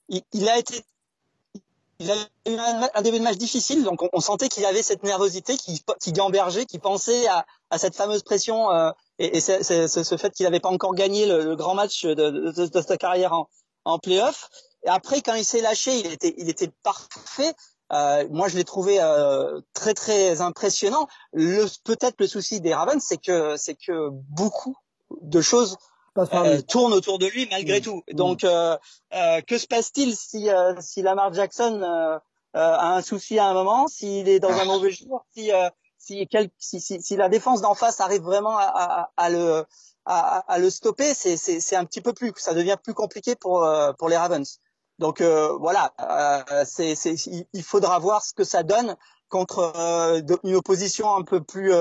il, a eu un, début de match difficile, donc on, sentait qu'il avait cette nervosité, qui, qui gambergeait, qui pensait à, cette fameuse pression euh, et, ce fait qu'il n'avait pas encore gagné le, grand match de, sa carrière en, en playoff. Et après, quand il s'est lâché, il était, parfait. Euh, moi, je l'ai trouvé euh, très très impressionnant. Peut-être le souci des Ravens, c'est que c'est que beaucoup de choses euh, tourne autour de lui malgré mm. tout. Mm. Donc, euh, euh, que se passe-t-il si, si Lamar Jackson a un souci à un moment, s'il est dans un mauvais jour, si, si, si, si, si, la défense d'en face arrive vraiment à, à, à le à, à, le stopper, c'est, c'est, c'est un petit peu plus, ça devient plus compliqué pour pour les Ravens. Donc voilà, c'est, c'est, il faudra voir ce que ça donne contre une opposition un peu plus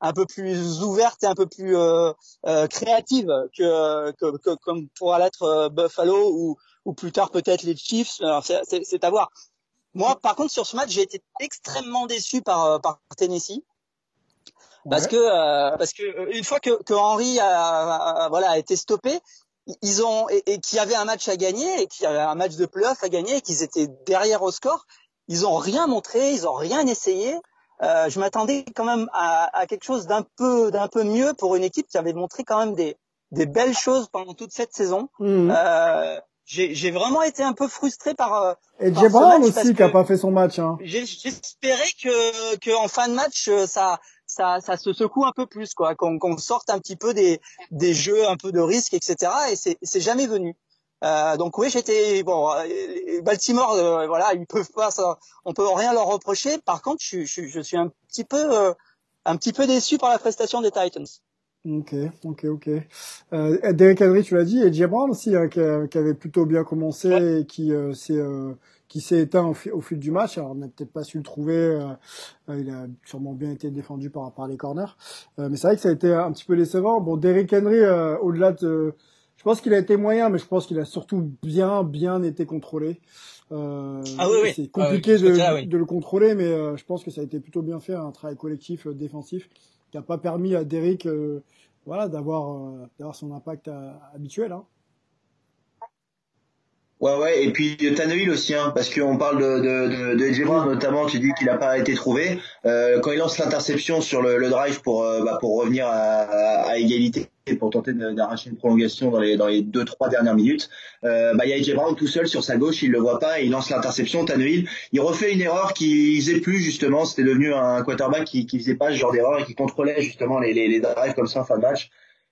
un peu plus ouverte et un peu plus euh, euh, créative que, que, que, comme pourra l'être euh, Buffalo ou, ou plus tard peut-être les Chiefs. C'est à voir. Moi, par contre, sur ce match, j'ai été extrêmement déçu par, euh, par Tennessee. Parce que parce que une fois que, que Henry a, voilà a été stoppé, ils ont et, et qu'il y avait un match à gagner et qu'il y avait un match de playoff à gagner et qu'ils étaient derrière au score, ils ont rien montré, ils ont rien essayé. Euh, je m'attendais quand même à, à quelque chose d'un peu d'un peu mieux pour une équipe qui avait montré quand même des des belles choses pendant toute cette saison. Mhm. Euh, j'ai vraiment été un peu frustré par euh, et Jay Brown aussi qui a pas fait son match. Hein. J'espérais que que en fin de match euh, ça ça, ça se secoue un peu plus quoi, qu'on qu'on sorte un petit peu des des jeux un peu de risque etc. Et c'est c'est jamais venu. Euh, donc oui, j'étais bon. Euh, Baltimore, euh, voilà, ils peuvent pas, ça, on peut rien leur reprocher. Par contre, je, je, je suis un petit peu, euh, un petit peu déçu par la prestation des Titans. Ok, ok, ok. Euh, Derek Henry, tu l'as dit, et Jay Brown aussi, hein, qui, qui, avait plutôt bien commencé et qui s'est qui s'est éteint au, au, fil du match. Alors on n'a peut-être pas su le trouver. il a sûrement bien été défendu par, par les corners. mais c'est vrai que ça a été un petit peu décevant. Bon, Derek Henry, au-delà de je pense qu'il a été moyen, mais je pense qu'il a surtout bien, bien été contrôlé. Euh, ah oui, oui. C'est compliqué ah de, de, le contrôler, mais euh, je pense que ça a été plutôt bien fait, un travail collectif euh, défensif qui n'a pas permis à Derrick, euh, voilà, d'avoir d'avoir son impact habituel. Hein. Ouais, ouais, et puis Tannehill aussi, hein, parce qu'on parle de, de, de, de Brown notamment, tu dis qu'il n'a pas été trouvé. Euh, quand il lance l'interception sur le, le, drive pour, euh, bah, pour revenir à, à, égalité pour tenter d'arracher une prolongation dans les dans les deux trois dernières minutes, euh, bah, il y a AJ Brown tout seul sur sa gauche, il le voit pas, et il lance l'interception. Tannehill, il refait une erreur qu'il faisait plus justement, c'était devenu un quarterback qui, qui faisait pas ce genre d'erreur et qui contrôlait justement les, drives comme ça en fin de match.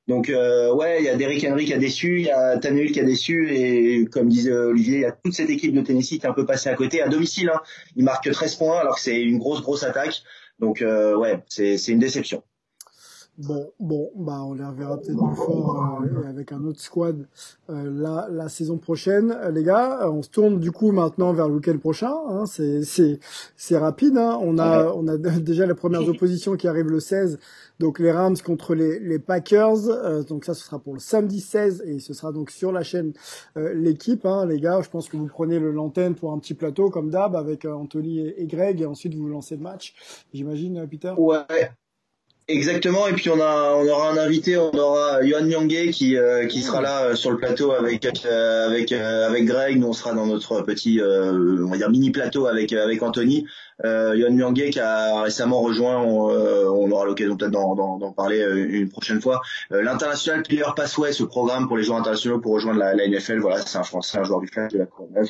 Donc euh, ouais, il y a Derrick Henry qui a déçu, il y a Tannehill qui a déçu et comme disait Olivier, il y a toute cette équipe de Tennessee qui est un peu passée à côté à domicile. Hein. Il marque 13 points alors que c'est une grosse grosse attaque. Donc euh, ouais, c'est une déception. Bon, bon, bah on les reverra peut-être plus fort euh, avec un autre squad euh, la, la saison prochaine, euh, les gars. On se tourne du coup maintenant vers le week-end prochain. Hein, c'est c'est c'est rapide. Hein. On a on a déjà les premières *laughs* oppositions qui arrivent le 16. Donc les Rams contre les les Packers. donc ça ce sera pour le samedi 16 et ce sera donc sur la chaîne l'équipe, hein, les gars. Je pense que vous prenez le l'antenne pour un petit plateau comme d'hab avec Anthony et, et, Greg et ensuite vous lancez le match. J'imagine, Peter? Ouais. Exactement, et puis on a on aura un invité, on aura Yohan Nyangé qui euh, qui sera là euh, sur le plateau avec euh, avec avec Greg, nous on sera dans notre petit on va dire mini plateau avec avec Anthony. Euh, Yohan qui a récemment rejoint, on, aura l'occasion peut-être d'en parler une prochaine fois. L'International Player Passway, ce programme pour les joueurs internationaux pour rejoindre la, la NFL, voilà, c'est un Français, un joueur du club de la Couronne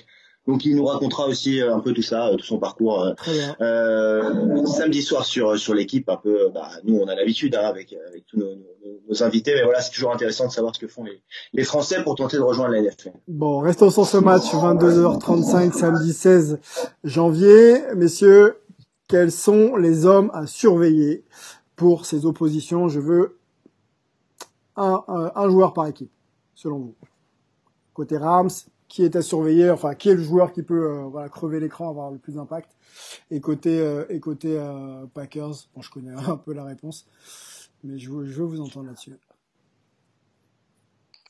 donc il nous racontera aussi euh, un peu tout ça, euh, tout son parcours euh, euh, samedi soir sur sur l'équipe. Un peu, bah, nous on a l'habitude hein, avec avec tous nos, nos, invités, mais voilà c'est toujours intéressant de savoir ce que font les, les Français pour tenter de rejoindre la NFL. Bon, restons sur ce match 22h35 samedi 16 janvier, messieurs. Quels sont les hommes à surveiller pour ces oppositions? Je veux un, un, un joueur par équipe, selon vous. Côté Rams, qui est à surveiller, enfin qui est le joueur qui peut euh, voilà, crever l'écran, avoir le plus d'impact. Et côté euh, et côté euh, Packers, bon je connais *laughs* un peu la réponse, mais je, je veux vous entendre là-dessus.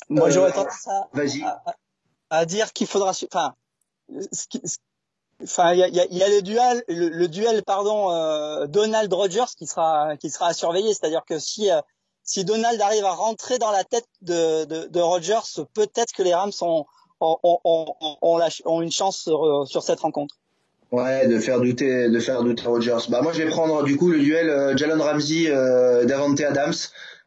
Moi j'aurais tendance à, à, à, dire qu'il faudra, enfin, enfin il y a, y a, le duel, le, duel pardon Donald Rogers qui sera qui sera à surveiller, c'est-à-dire que si si Donald arrive à rentrer dans la tête de, de, de Rogers, peut-être que les Rams sont ont, une chance sur, sur, cette rencontre. Ouais, de faire douter, de faire douter Rogers. Bah moi je vais prendre du coup le duel euh, Jalen Ramsey euh, Davante Adams.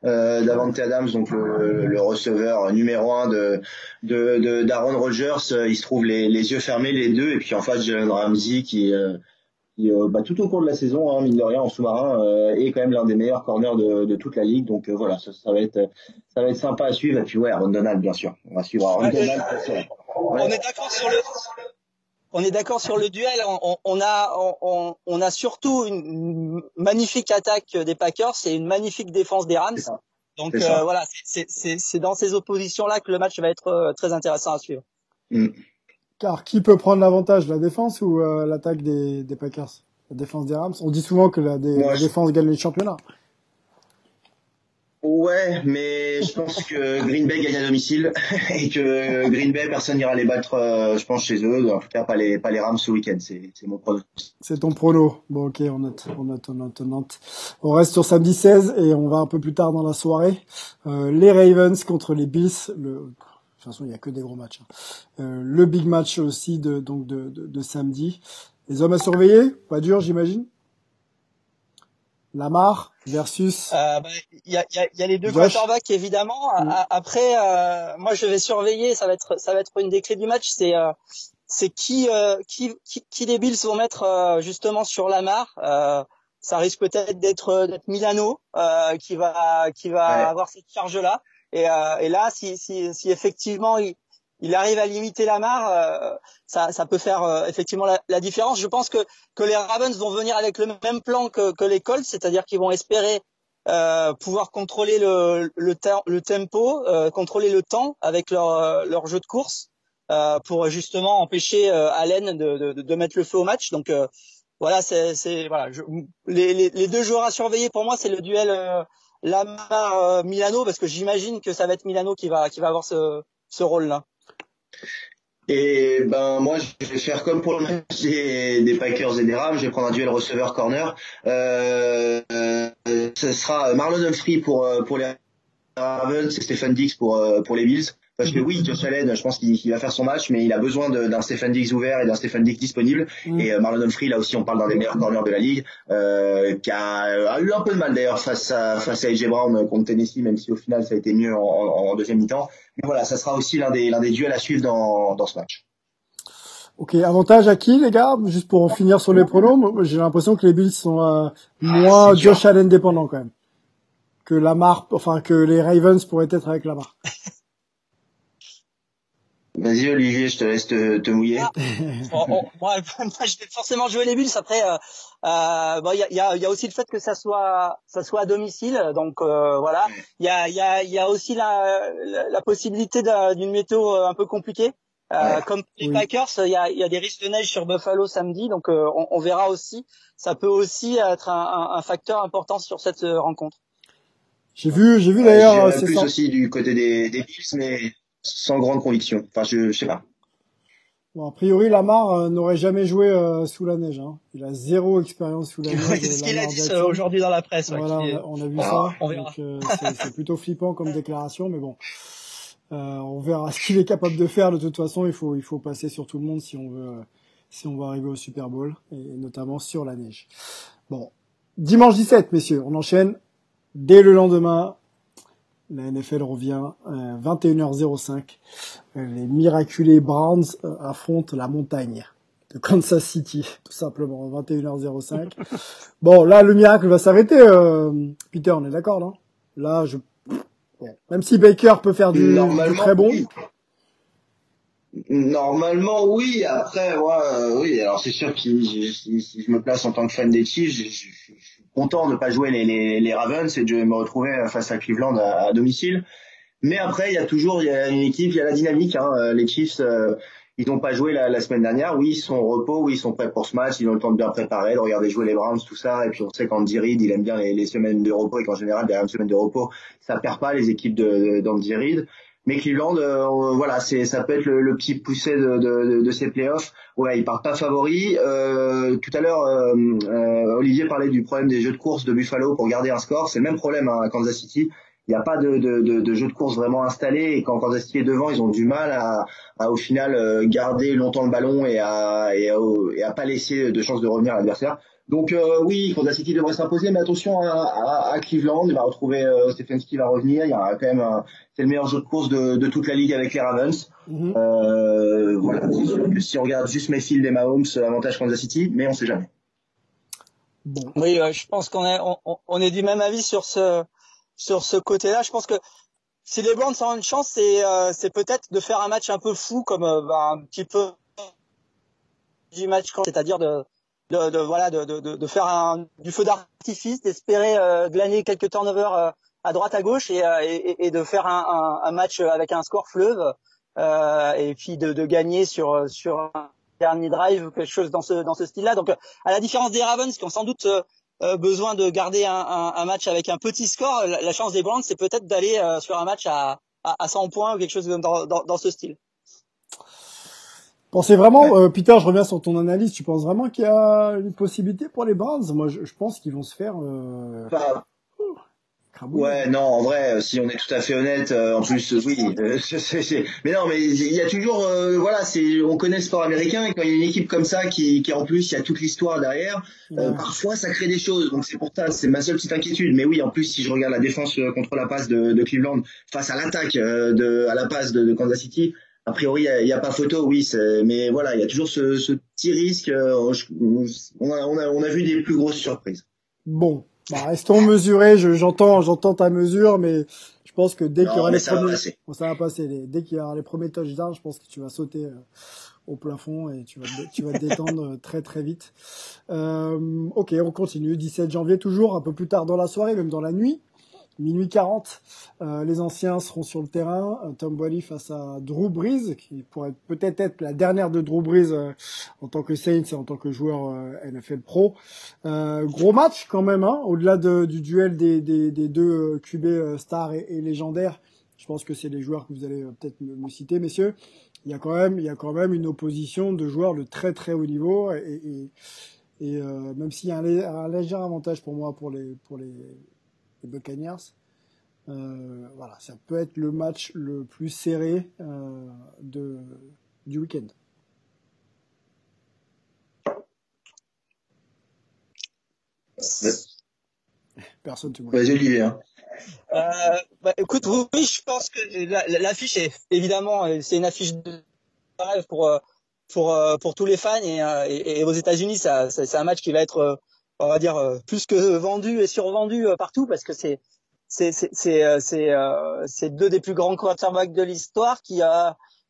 Euh, Davante Adams, donc le, receveur numéro un de de d'Aaron Rodgers, euh, il se trouve les, les yeux fermés les deux, et puis en face Jalen Ramsey qui euh, bah, tout au cours de la saison, hein, mine de rien, en sous-marin, euh, est quand même l'un des meilleurs corners de, de toute la ligue. Donc euh, voilà, ça, ça, va être, ça va être sympa à suivre. Et puis ouais, Aaron Donald, bien sûr. On va suivre Aaron Donald. On est d'accord sur le. On est d'accord sur le duel. On, on a, on, on, a surtout une magnifique attaque des Packers et une magnifique défense des Rams. Donc euh, voilà, c'est dans ces oppositions-là que le match va être très intéressant à suivre. Mm. Car qui peut prendre l'avantage, la défense ou euh, l'attaque des, des, Packers? La défense des Rams? On dit souvent que la, défense gagne les championnats. Ouais, mais je pense que Green Bay gagne à domicile *laughs* et que Green Bay, personne n'ira les battre, euh, je pense, chez eux. En tout cas, pas les, pas les Rams ce week-end. C'est, mon prono. C'est ton prono. Bon, ok, on note, on note, on note, on note. On reste sur samedi 16 et on va un peu plus tard dans la soirée. Euh, les Ravens contre les Bills. Le toute façon, il n'y a que des gros matchs. Hein. Euh, le big match aussi de, donc de, de, de, samedi. Les hommes à surveiller, pas dur, j'imagine. Lamar versus. Euh, bah, il y, a, y, a, y, a, les deux quarterbacks évidemment. Mm. Après, euh, moi je vais surveiller. Ça va être ça va être une des clés du match. C'est euh, c'est qui, euh, qui, qui qui les Bills vont mettre justement sur Lamar. ça risque peut-être d'être d'être Milano qui va qui va avoir cette charge là. Et, euh, et là, si, si, si effectivement il, il, arrive à limiter la mare, euh, ça, ça, peut faire euh, effectivement la, la, différence. Je pense que, que les Ravens vont venir avec le même plan que, que les Colts, c'est-à-dire qu'ils vont espérer euh, pouvoir contrôler le, le, le tempo, euh, contrôler le temps avec leur, leur jeu de course pour justement empêcher Allen de, de, de, mettre le feu au match. Donc voilà, c'est voilà, je, les, les, les, deux joueurs à surveiller pour moi, c'est le duel Lamar euh, Milano parce que j'imagine que ça va être Milano qui va qui va avoir ce, ce rôle là. Et ben moi je vais faire comme pour le match des, des Packers et des Rams, je vais prendre un duel receveur corner. Euh, euh, ce sera Marlon Humphrey pour euh, pour les Ravens et Stephen Dix pour pour les Bills Parce que oui, Josh Allen, je pense qu'il va faire son match, mais il a besoin d'un Stephen Diggs ouvert et d'un Stephen Diggs disponible. Mm. Et euh, Marlon Humphrey, là aussi, on parle d'un des meilleurs corners de la ligue, euh, qui a, a, eu un peu de mal d'ailleurs face à face à AJ Brown contre Tennessee, même si au final ça a été mieux en, en deuxième mi-temps. Mais voilà, ça sera aussi l'un des l'un des duels à suivre dans dans ce match. Ok, avantage à qui les gars Juste pour finir sur les pronoms, j'ai l'impression que les Bills sont euh, ah, moins Josh Allen dépendants quand même que Lamar, enfin que les Ravens pourraient être avec Lamar. *laughs* Vas-y Olivier, je te laisse te, mouiller. Ah, *laughs* *laughs* moi, je vais forcément jouer les Bills. Après, euh, euh, bon, il y a, y a, aussi le fait que ça soit ça soit à domicile, donc euh, voilà. Il y a, y, a, y a aussi la, la, possibilité d'une météo un peu compliquée. Comme les Packers, il y a, y a des risques de neige sur Buffalo samedi, donc on, on, verra aussi. Ça peut aussi être un, un, facteur important sur cette rencontre. J'ai vu, j'ai vu d'ailleurs. C'est plus aussi du côté des, des Bills, mais sans grande conviction. Enfin, je, je sais pas. Bon, a priori, Lamar euh, n'aurait jamais joué euh, sous la neige. Hein. Il a zéro expérience sous la *laughs* neige. c'est ce qu'il a dit aujourd'hui dans la presse. Voilà, on, a, vu ça. Euh, c'est plutôt flippant comme déclaration, mais bon, on verra *laughs* ce qu'il est capable de faire. De toute façon, il faut, il faut passer sur tout le monde si on veut, si on veut arriver au Super Bowl, et notamment sur la neige. Bon, dimanche 17, messieurs, on enchaîne dès le lendemain la NFL revient euh, 21h05. Euh, les miraculés Browns euh, affrontent la montagne de Kansas City, *laughs* tout simplement, 21h05. *laughs* bon, là, le miracle va s'arrêter, euh, Peter, on est d'accord, non? Là, je... Même si Baker peut faire du, très bon. Normalement, oui. Après, ouais, oui. Alors, c'est sûr que si, si, je me place en tant que fan des Chiefs, je, je, content de ne pas jouer les, les, les, Ravens et de me retrouver face à Cleveland à, domicile. Mais après, il y a toujours il y a une équipe, il y a la dynamique. Hein. Euh, les Chiefs, euh, ils n'ont pas joué la, la, semaine dernière. Oui, ils sont au repos, oui, ils sont prêts pour ce match. Ils ont le temps de bien préparer, de regarder jouer les Browns, tout ça. Et puis on sait qu'Andy Reid, il aime bien les, les, semaines de repos et qu'en général, derrière une semaine de repos, ça perd pas les équipes d'Andy Reid. Mais Cleveland, euh, voilà, c'est ça peut être le, le petit poussé de, de, de, ces playoffs. Ouais, ils partent pas favoris. Euh, tout à l'heure, euh, euh, Olivier parlait du problème des jeux de course de Buffalo pour garder un score. C'est le même problème à Kansas City. Il n'y a pas de, de, jeu de course vraiment installé et quand Kansas City est devant, ils ont du mal à, à au final garder longtemps le ballon et à, et à, et à pas laisser de chance de revenir à l'adversaire. Donc euh, oui, Kansas City devrait s'imposer, mais attention à, à, Cleveland, il va retrouver euh, Stefanski va revenir, il y a quand même c'est le meilleur jeu de course de, de, toute la ligue avec les Ravens. Mhm. euh, voilà, si on regarde juste Mayfield et Mahomes, avantage Kansas City, mais on sait jamais. Bon. Oui, je pense qu'on est on, on, est du même avis sur ce sur ce côté-là. Je pense que si les Browns ont une chance, c'est euh, c'est peut-être de faire un match un peu fou, comme euh, bah, un petit peu du match, c'est-à-dire de de, de voilà de, de, de, faire un, du feu d'artifice, d'espérer euh, glaner quelques turnovers euh, à droite à gauche et, euh, et, et de faire un, un, un, match avec un score fleuve euh, et puis de, gagner sur sur un dernier drive ou quelque chose dans ce dans ce style-là. Donc à la différence des Ravens qui ont sans doute besoin de garder un, match avec un petit score, la, chance des Browns c'est peut-être d'aller sur un match à, à, à 100 points ou quelque chose dans, dans ce style. Pensez vraiment, euh, Peter, je reviens sur ton analyse. Tu penses vraiment qu'il y a une possibilité pour les Browns? Moi, je, pense qu'ils vont se faire. Euh... ouais, non, en vrai, euh, si on est tout à fait honnête, euh, en plus, oui. *laughs* mais non, mais il y a toujours, voilà, c'est, on connaît le sport américain et quand il y a une équipe comme ça qui, qui en plus, il y a toute l'histoire derrière. parfois, ça crée des choses. Donc c'est pour ça, c'est ma seule petite inquiétude. Mais oui, en plus, si je regarde la défense contre la passe de, de Cleveland face à l'attaque de, à la passe de, de Kansas City a priori, il n'y a, pas photo, oui, mais voilà, il y a toujours ce, ce petit risque. Euh, on, a, on, a, on a vu des plus grosses surprises. Bon, bah, restons mesurés. J'entends, j'entends ta mesure, mais je pense que dès qu'il y aura les premiers, ça va passer. dès qu'il y aura les premiers touchdowns, je pense que tu vas sauter euh, au plafond et tu vas, tu vas te détendre très très vite. Euh, ok, on continue. 17 janvier toujours, un peu plus tard dans la soirée, même dans la nuit. Minuit 40, euh, les anciens seront sur le terrain. Euh, Tom Brady face à Drew Brees, qui pourrait peut-être être la dernière de Drew Brees euh, en tant que Saints et en tant que joueur NFL Pro. gros match quand même, hein, au-delà du duel des, deux QB stars et, légendaires. Je pense que c'est les joueurs que vous allez peut-être me, citer, messieurs. Il y a quand même, une opposition de joueurs de très très haut niveau et, même s'il y a un, léger avantage pour moi pour les les Buccaneers. voilà, ça peut être le match le plus serré de, du week-end. Personne, tu Vas-y, Olivier. Hein. Euh, bah, écoute, oui, je pense que l'affiche est évidemment, c'est une affiche de rêve pour euh, pour euh, pour tous les fans et, et, aux États-Unis, ça, c'est un match qui va être, on va dire, plus que vendu et survendu partout parce que c'est c'est c'est c'est c'est deux des plus grands quarterbacks de l'histoire qui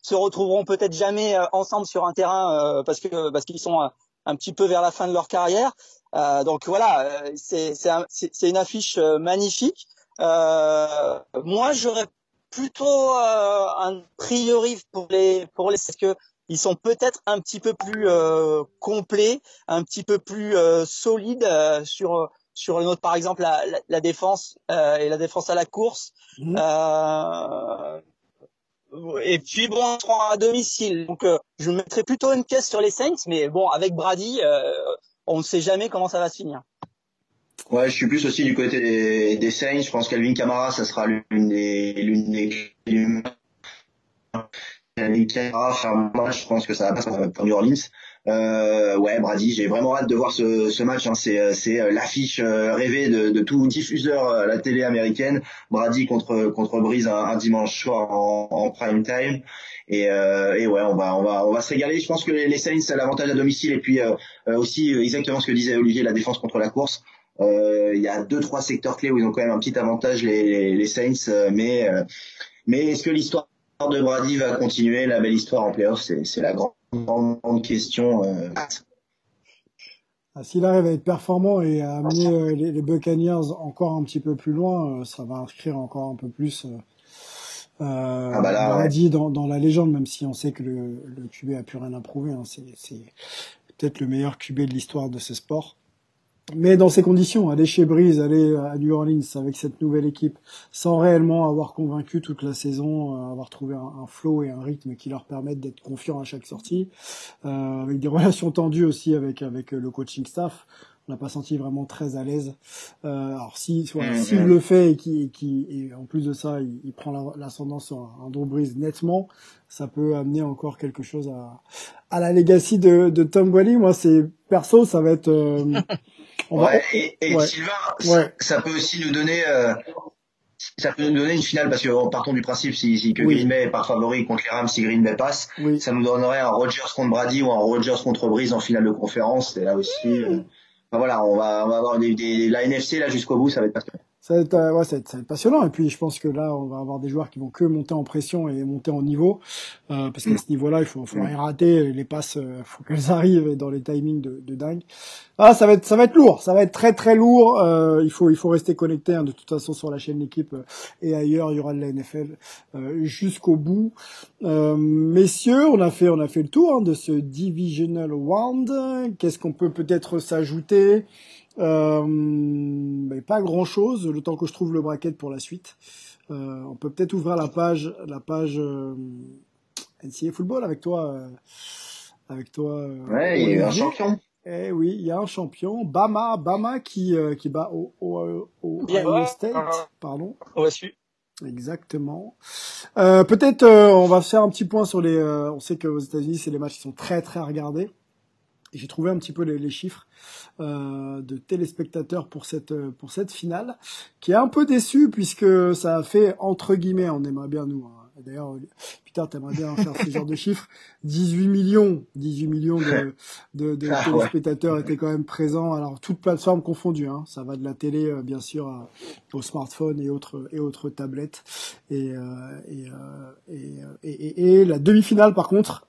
se retrouveront peut-être jamais ensemble sur un terrain parce que parce qu'ils sont un petit peu vers la fin de leur carrière. Euh, donc voilà, c'est c'est une affiche magnifique. Euh, moi, j'aurais plutôt euh, un priori pour les pour les parce que ils sont peut-être un petit peu plus euh, complets, un petit peu plus euh, solides euh, sur sur notre par exemple la, la, la défense et la défense à la course. Mmh. et puis bon, on sera à domicile, donc je mettrais plutôt une pièce sur les Saints, mais bon, avec Brady, on ne sait jamais comment ça va se finir. Ouais, je suis plus aussi du côté des, des Saints. Je pense qu'Alvin Kamara, ça sera l'une des l'une des Faire moi, je pense que ça va passer pour New Orleans. Euh, ouais, Brady, j'ai vraiment hâte de voir ce, ce match. Hein. C'est c'est euh, l'affiche euh, rêvée de, de tout diffuseur à la télé américaine. Brady contre contre Breeze un, dimanche soir en, en prime time. Et, euh, et, ouais, on va, on va, on va se régaler. Je pense que les Saints, c'est l'avantage à domicile et puis euh, aussi exactement ce que disait Olivier, la défense contre la course. Euh, il y a deux trois secteurs clés où ils ont quand même un petit avantage les, les, Saints, euh, mais euh, mais est-ce que l'histoire de Brady va continuer la belle histoire en playoff C'est la grande, grande question. Ah, s'il arrive à être performant et à amener les, les, Buccaneers encore un petit peu plus loin, ça va inscrire encore un peu plus euh, ah bah Brady dans, dans, la légende, même si on sait que le, le QB a plus rien à prouver. Hein. C'est peut-être le meilleur QB de l'histoire de ce sport. Mais dans ces conditions, aller chez Breeze, aller à New Orleans avec cette nouvelle équipe, sans réellement avoir convaincu toute la saison, euh, avoir trouvé un, flow et un rythme qui leur permettent d'être confiants à chaque sortie, euh, avec des *laughs* relations tendues aussi avec avec le coaching staff, on n'a pas senti vraiment très à l'aise. Euh, alors si voilà, s'il le fait et qui qui et en plus de ça, il, il prend l'ascendance sur un, Drew nettement, ça peut amener encore quelque chose à à la legacy de, de Tom Brady. Moi, c'est perso, ça va être euh, *laughs* ouais, et, et Sylvain, ça, peut aussi nous donner, euh, ça peut nous donner une finale parce que partons du principe si, si que Green Bay est pas favori contre les Rams, si Green Bay passe, ça nous donnerait un Rodgers contre Brady ou un Rodgers contre Breeze en finale de conférence. Et là aussi, euh, voilà, on va, on va avoir des, des, la NFC là jusqu'au bout, ça va être passionnant ça va, être, euh, ouais, ça, va être, passionnant. Et puis je pense que là, on va avoir des joueurs qui vont que monter en pression et monter en niveau, euh, parce qu'à ce niveau-là, il faut, faut rien rater. Les passes, euh, faut qu'elles *laughs* arrivent dans les timings de, de, dingue. Ah, ça va être, ça va être lourd. Ça va être très très lourd. Euh, il faut, il faut rester connecté. Hein, de toute façon, sur la chaîne d'équipe euh, et ailleurs, il y aura de la NFL jusqu'au bout. messieurs, on a fait, on a fait le tour hein, de ce divisional round. Qu'est-ce qu'on peut peut-être s'ajouter? Euh, pas grand chose, le temps que je trouve le bracket pour la suite. Euh, on peut peut-être ouvrir la page, la page euh, NCA Football avec toi, euh, avec toi. Euh, ouais, il y a un champion. Eh oui, il y a un champion, Bama, Bama qui qui bat au, au, au Ohio State, pardon. On va suivre. Exactement. Euh, Peut-être on va faire un petit point sur les. on sait qu'aux États-Unis, c'est les matchs qui sont très très regardés j'ai trouvé un petit peu les, les chiffres euh, de téléspectateurs pour cette pour cette finale, qui est un peu déçu puisque ça a fait entre guillemets, on aimerait bien nous. Hein. D'ailleurs, putain, t'aimerais bien faire ce genre de chiffres. 18 millions, 18 millions de, de, de ah, téléspectateurs étaient quand même présents. Alors toutes plateformes confondues, hein. ça va de la télé euh, bien sûr à, au smartphone et autres et autres tablettes. Et, euh, et, euh, et, et, et la demi-finale par contre euh,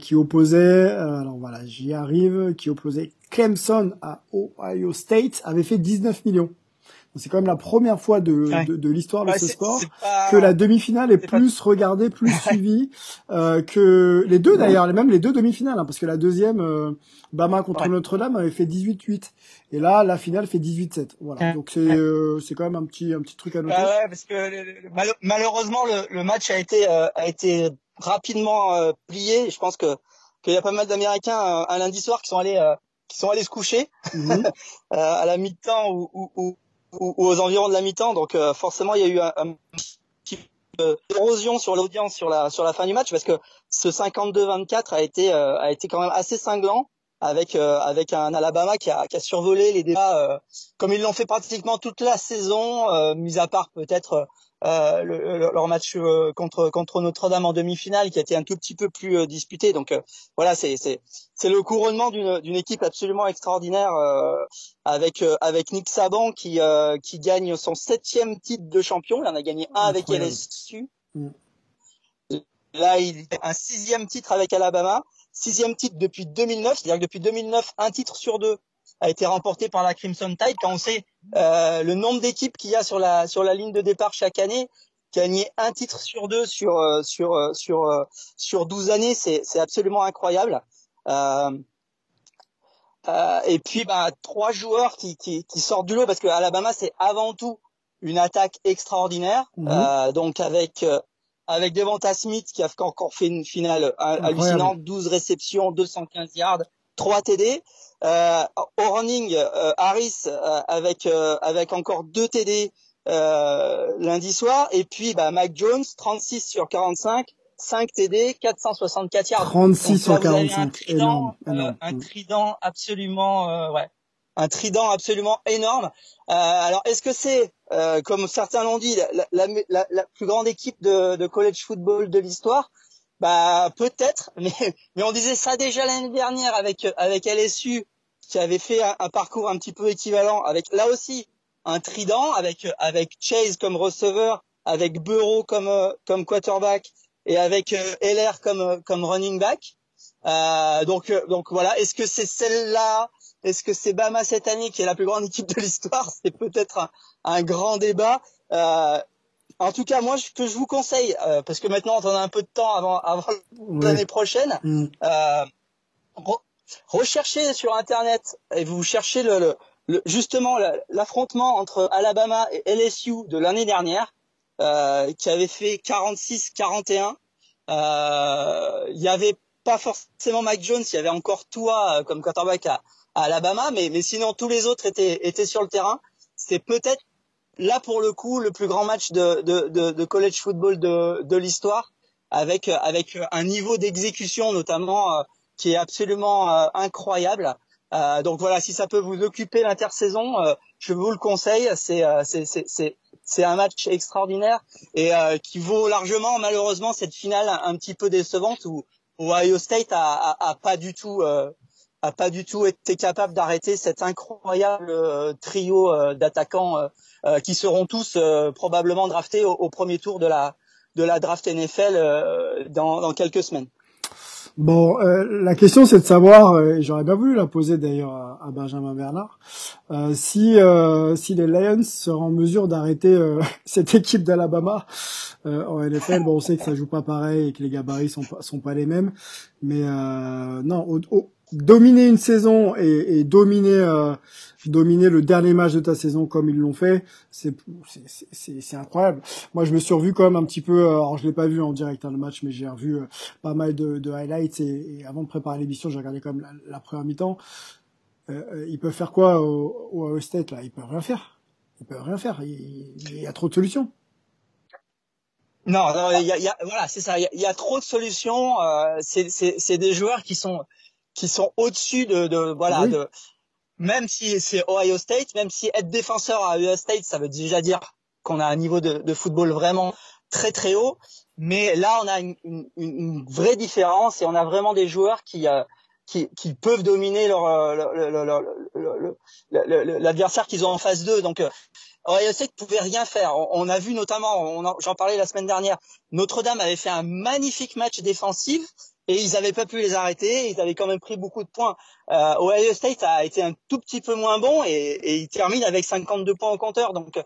qui opposait, euh, alors voilà, j'y arrive, qui opposait Clemson à Ohio State, avait fait 19 millions. C'est quand même la première fois de, de, l'histoire de ce sport que la demi-finale est, plus regardée, plus suivie euh, que les deux d'ailleurs, même les deux demi-finales, hein, parce que la deuxième, euh, Bama contre Notre-Dame avait fait 18-8, et là la finale fait 18-7. Voilà, donc c'est euh, c'est quand même un petit un petit truc à noter. Bah ouais, parce que malheureusement le, le, match a été a été rapidement euh, plié. Je pense que qu'il y a pas mal d'Américains euh, un lundi soir qui sont allés euh, qui sont allés se coucher mhm. *laughs* à la mi-temps ou, ou, ou, aux environs de la mi-temps. Donc forcément, il y a eu un, un petit érosion sur l'audience sur la sur la fin du match parce que ce 52-24 a été a été quand même assez cinglant avec euh, avec un Alabama qui a, qui a survolé les débats euh, comme ils l'ont fait pratiquement toute la saison, euh, mis à part peut-être le, leur match contre contre Notre-Dame en demi-finale qui a été un tout petit peu plus disputé. Donc voilà, c'est c'est c'est le couronnement d'une d'une équipe absolument extraordinaire avec avec Nick Saban qui qui gagne son septième titre de champion. Il en a gagné un avec LSU. Mm. Là, il a un sixième titre avec Alabama sixième titre depuis 2009, c'est-à-dire que depuis 2009, un titre sur deux a été remporté par la Crimson Tide. Quand on sait euh, le nombre d'équipes qu'il y a sur la sur la ligne de départ chaque année, gagner un titre sur deux sur euh, sur euh, sur euh, sur 12 années, c'est c'est absolument incroyable. Euh, euh, et puis bah trois joueurs qui qui qui sortent du lot parce que Alabama c'est avant tout une attaque extraordinaire. Mhm. donc avec avec Devonta Smith qui a encore fait une finale hallucinante, 12 réceptions, 215 yards, 3 TD. Euh, running, euh, Harris euh, avec euh, avec encore 2 TD euh, lundi soir et puis bah, Mike Jones 36 sur 45 5 TD, 464 yards. 36 sur 45. Un trident, un trident absolument, ouais, un trident absolument énorme. Euh, alors, est-ce que c'est, euh, comme certains l'ont dit, la, la, la, plus grande équipe de, de college football de l'histoire? Bah, peut-être, *laughs* mais, mais on disait ça déjà l'année dernière avec avec LSU qui avait fait un, parcours un petit peu équivalent, avec là aussi un trident, avec avec Chase comme receveur, avec Burrow comme comme quarterback et avec euh, LR comme comme running back. Euh, donc donc voilà, est-ce que c'est celle-là? Est-ce que c'est Bama cette année qui est la plus grande équipe de l'histoire? C'est peut-être un, grand débat. Euh, en tout cas, moi, ce que je vous conseille, euh, parce que maintenant, on a un peu de temps avant, avant l'année prochaine, mm. euh, recherchez sur Internet et vous cherchez le, le, justement l'affrontement entre Alabama et LSU de l'année dernière, euh, qui avait fait 46-41. Euh, il y avait pas forcément Mike Jones, il y avait encore toi comme quarterback à, à Alabama, mais, mais sinon tous les autres étaient, étaient sur le terrain. C'est peut-être là pour le coup le plus grand match de, de, de, de college football de, de l'histoire, avec, avec un niveau d'exécution notamment euh, qui est absolument euh, incroyable. Euh, donc voilà, si ça peut vous occuper l'intersaison, je vous le conseille. C'est c'est un match extraordinaire et qui vaut largement malheureusement cette finale un, petit peu décevante où, Ohio State a, a, a pas du tout a pas du tout été capable d'arrêter cet incroyable euh, trio euh, d'attaquants euh, qui seront tous probablement draftés au, premier tour de la de la draft NFL dans, dans quelques semaines. Bon, la question c'est de savoir, et j'aurais bien voulu la poser d'ailleurs à, à, Benjamin Bernard, si si les Lions seront en mesure d'arrêter *laughs* cette équipe d'Alabama en NFL. Bon, on sait que ça joue pas pareil et que les gabarits sont pas sont pas les mêmes, mais non, au, au, dominer une saison et, et dominer euh, dominer le dernier match de ta saison comme ils l'ont fait, c'est c'est incroyable. Moi, je me suis revu quand même un petit peu. Euh, alors, je l'ai pas vu en direct hein, le match, mais j'ai revu euh, pas mal de, de highlights et, avant de préparer l'émission, j'ai regardé quand même la, première mi-temps. Euh, ils peuvent faire quoi au, au State là? Ils peuvent rien faire. Ils peuvent rien faire. Il, y a trop de solutions. Non, il y a, y a, voilà, c'est ça. Il y, y a, trop de solutions. Euh, c'est des joueurs qui sont qui sont au-dessus de, de voilà de même si c'est Ohio State, même si être défenseur à Ohio State, ça veut déjà dire qu'on a un niveau de, de, football vraiment très très haut. Mais là, on a une, une, une, vraie différence et on a vraiment des joueurs qui euh, qui, qui, peuvent dominer leur, l'adversaire qu'ils ont en face d'eux. Donc, euh, Ohio State pouvait rien faire. On, on a vu notamment, j'en parlais la semaine dernière, Notre-Dame avait fait un magnifique match défensif et ils n'avaient pas pu les arrêter. Ils avaient quand même pris beaucoup de points. Euh, Ohio State a été un tout petit peu moins bon et, et il termine avec 52 points au compteur. Donc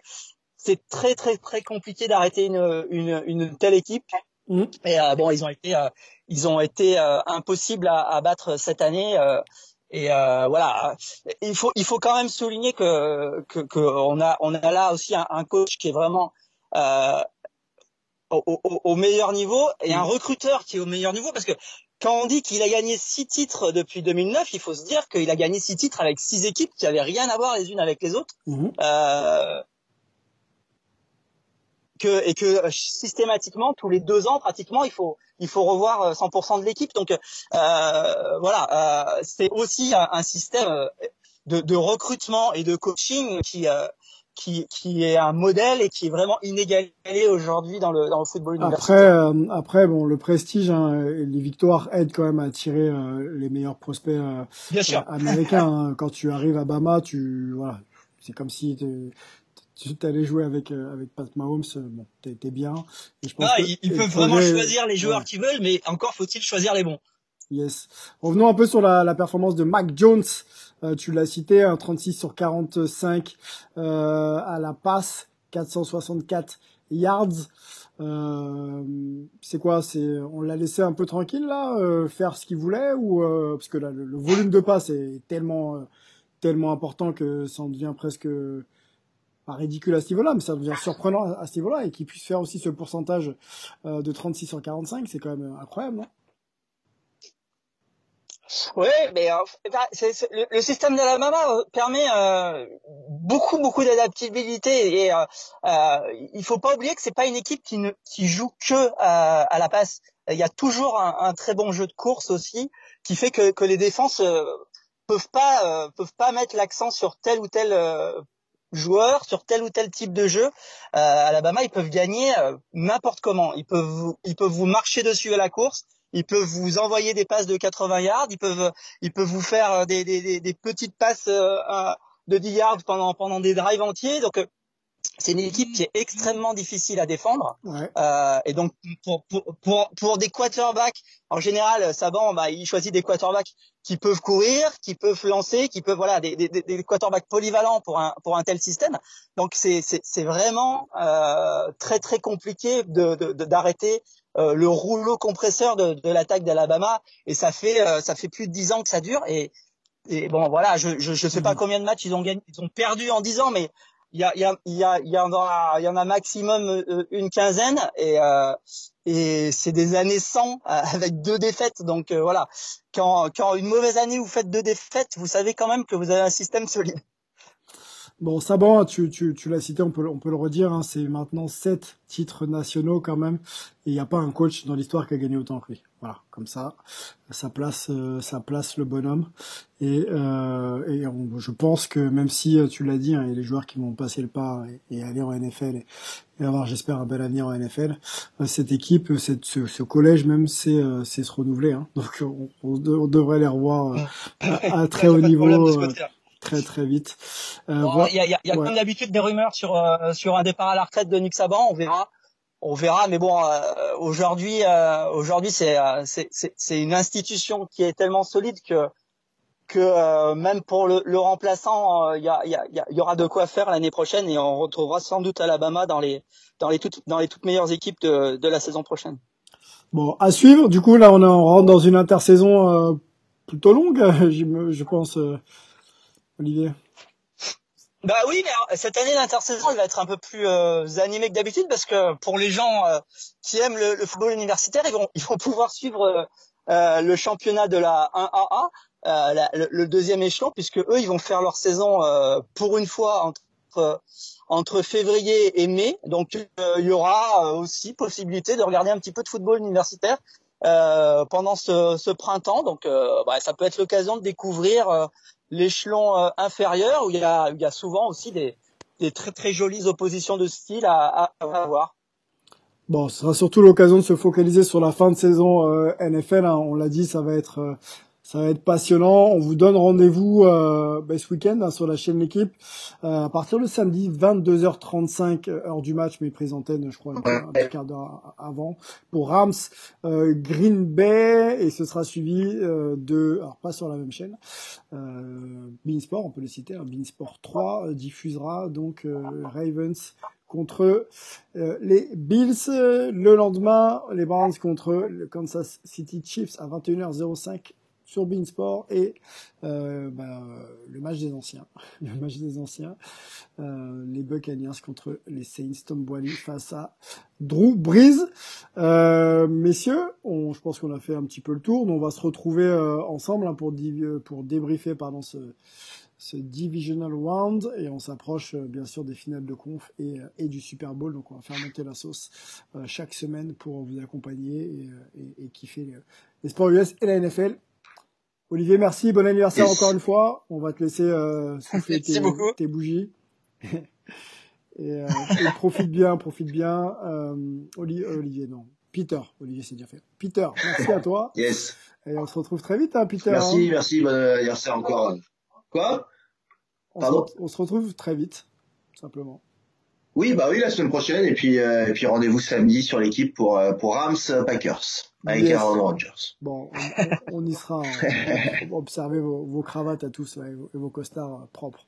c'est très très très compliqué d'arrêter une, une, une, telle équipe. Mm. Et euh, bon, ils ont été euh, ils ont été euh, impossibles à, à, battre cette année. Euh, et voilà, il faut il faut quand même souligner que que, que on a on a là aussi un, un coach qui est vraiment au, au, au, meilleur niveau et un mm. recruteur qui est au meilleur niveau parce que quand on dit qu'il a gagné six titres depuis 2009, il faut se dire qu'il a gagné six titres avec six équipes qui avaient rien à voir les unes avec les autres. Mhm. Euh, que, et que systématiquement tous les deux ans pratiquement il faut il faut revoir 100% de l'équipe donc euh, voilà euh, c'est aussi un, un système de, de, recrutement et de coaching qui qui, qui est un modèle et qui est vraiment inégalé aujourd'hui dans le, dans le football universitaire. Après, euh, après bon, le prestige et les victoires aident quand même à attirer euh, les meilleurs prospects euh, américains. Hein. Quand tu arrives à Bama, tu voilà, c'est comme si tu allais jouer avec avec Pat Mahomes, bon, t'es bien. Et je pense ah, ils, peuvent vraiment choisir les joueurs qu'ils veulent, mais encore faut-il choisir les bons. Yes. Revenons un peu sur la, la performance de Mac Jones. Euh, tu l'as cité, un 36 sur 45 euh, à la passe, 464 yards. Euh, c'est quoi? C'est on l'a laissé un peu tranquille là, euh, faire ce qu'il voulait ou euh, parce que là le, volume de passe est tellement tellement important que ça en devient presque pas ridicule à ce niveau-là, mais ça devient surprenant à, ce niveau-là et qu'il puisse faire aussi ce pourcentage de 36 sur 45, c'est quand même incroyable, non? Oui, mais euh, le, le, système d'Alabama euh, permet euh, beaucoup beaucoup d'adaptabilité et euh, euh, il faut pas oublier que c'est pas une équipe qui ne qui joue que à la passe. Il y a toujours un, un, très bon jeu de course aussi qui fait que, que les défenses peuvent pas peuvent pas mettre l'accent sur tel ou tel joueur, sur tel ou tel type de jeu. Alabama, ils peuvent gagner n'importe comment. Ils peuvent ils peuvent vous marcher dessus à la course ils peuvent vous envoyer des passes de 80 yards, ils peuvent, ils peuvent vous faire euh, des, des, des petites passes euh, de 10 yards pendant, pendant des drives entiers. Donc, euh, c'est une équipe qui est extrêmement difficile à défendre. Euh, et donc pour, pour, pour, pour, des quarterbacks, en général, Saban, bah, il choisit des quarterbacks qui peuvent courir, qui peuvent lancer, qui peuvent voilà des, des, des quarterbacks polyvalents pour un pour un tel système. Donc c'est c'est vraiment euh, très très compliqué de d'arrêter euh, le rouleau compresseur de, de l'attaque d'Alabama et ça fait euh, ça fait plus de dix ans que ça dure et et bon voilà je je, je sais pas combien de matchs ils ont gagné ils ont perdu en dix ans mais il y a il y a il y en a il y en a maximum euh, une quinzaine et et c'est des années sans *laughs* avec deux défaites donc voilà. Quand quand une mauvaise année vous faites deux défaites vous savez quand même que vous avez un système solide Bon, Saban, tu, tu, tu l'as cité, on peut, on peut le redire, hein, c'est maintenant sept titres nationaux quand même, et il n'y a pas un coach dans l'histoire qui a gagné autant que lui. Voilà, comme ça, ça place, euh, ça place le bonhomme. Et, euh, et je pense que même si euh, tu l'as dit, hein, il y a les joueurs qui vont passer le pas et, aller en NFL et, avoir, j'espère, un bel avenir en NFL. Euh, cette équipe, cette, ce, ce collège même, c'est c'est se renouveler. Hein. Donc on, on, devrait les revoir à, *laughs* très haut niveau très très vite. Euh, il y a, y a, y a comme d'habitude des rumeurs sur euh, sur un départ à la retraite de Nick Saban, on verra. On verra, mais bon, euh, aujourd'hui, euh, aujourd'hui, c'est, c'est, c'est une institution qui est tellement solide que que même pour le, le remplaçant, il y, a, y, a, y, aura de quoi faire l'année prochaine et on retrouvera sans doute Alabama dans les dans les toutes dans les toutes meilleures équipes de, de la saison prochaine. Bon, à suivre. Du coup, là, on, on rentre dans une intersaison plutôt longue, *laughs* je, je pense. Olivier bah oui, mais cette année l'intersaison elle va être un peu plus euh, animée que d'habitude parce que pour les gens euh, qui aiment le, football universitaire, ils vont ils vont pouvoir suivre euh, le championnat de la 1AA, le, deuxième échelon, puisque eux ils vont faire leur saison pour une fois entre entre février et mai. Donc il y aura aussi possibilité de regarder un petit peu de football universitaire pendant ce, ce, printemps. Donc bah, ça peut être l'occasion de découvrir l'échelon euh, inférieur où il y a, il y a souvent aussi des, des très très jolies oppositions de style à, à, à voir. Bon, ce sera surtout l'occasion de se focaliser sur la fin de saison euh, NFL. Hein. On l'a dit, ça va être euh, ça va être passionnant. On vous donne rendez-vous euh, ben, ce week-end hein, sur la chaîne L'équipe euh, à partir de samedi 22h35 euh, heure du match, mais prise antenne, je crois, un, petit quart d'heure avant pour Rams euh, Green Bay et ce sera suivi euh, de, alors pas sur la même chaîne, euh, Beansport, on peut le citer, hein, Beansport 3 diffusera donc Ravens contre les Bills. Le lendemain, les Browns contre le Kansas City Chiefs à 21h05 sur Beansport et euh, bah, le match des anciens, *laughs* le match des anciens, euh, les Buccaneers contre les Saints, Tom face à Drew Brees. Euh, messieurs, je pense qu'on a fait un petit peu le tour. on va se retrouver euh, ensemble hein, pour, pour débriefer pardon, ce, ce divisional round et on s'approche bien sûr des finales de conf et, du Super Bowl. Donc on va faire monter la sauce chaque semaine pour vous accompagner et, et, et kiffer les, sports US et la NFL. Olivier, merci, bon anniversaire encore une fois. On va te laisser euh, *laughs* souffler tes, tes, bougies. *laughs* et, profite bien, profite bien. Olivier, non. Peter, Olivier c'est bien fait. Peter, merci à toi. *laughs* Yes. Et on se retrouve très vite, hein, Peter. Merci, hein. merci, bon anniversaire encore. Quoi? On, se, on se retrouve très vite, simplement. Oui, bah oui, la semaine prochaine, et puis, euh, et puis rendez-vous samedi sur l'équipe pour, euh, pour Rams Packers avec Aaron Rodgers. Bon, on, on y sera. *laughs* On, va observer vos, vos, cravates à tous et vos, vos costards euh, propres.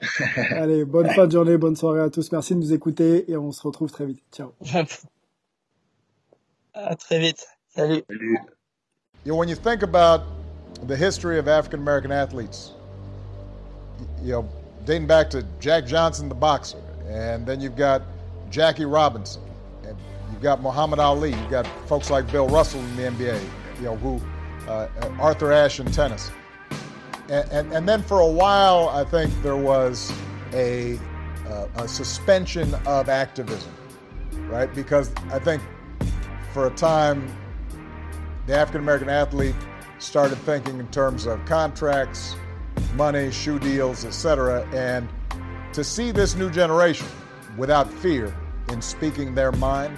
*laughs* Allez, bonne fin de journée, bonne soirée à tous. Merci de nous écouter et on se retrouve très vite. Ciao. *laughs* à très vite. Salut. Salut. You know, when you think about the history of African American athletes, you know, dating back to Jack Johnson, the boxer, and then you've got Jackie Robinson, and you've got Muhammad Ali, you've got folks like Bill Russell in the NBA, you know, who uh, Arthur Ashe in tennis, and, and, and then for a while, I think there was a, uh, a suspension of activism, right? Because I think for a time, the African American athlete started thinking in terms of contracts, money, shoe deals, etc. And to see this new generation without fear in speaking their mind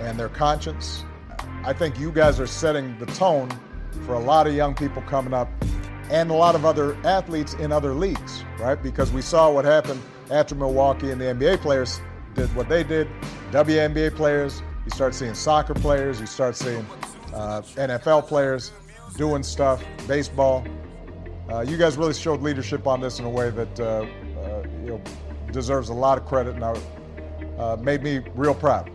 and their conscience, I think you guys are setting the tone for a lot of young people coming up and a lot of other athletes in other leagues, right? Because we saw what happened after Milwaukee and the NBA players did what they did. WNBA players, you start seeing soccer players, you start seeing uh, NFL players doing stuff, baseball. Uh, you guys really showed leadership on this in a way that uh, uh you know deserves a lot of credit and made me real proud.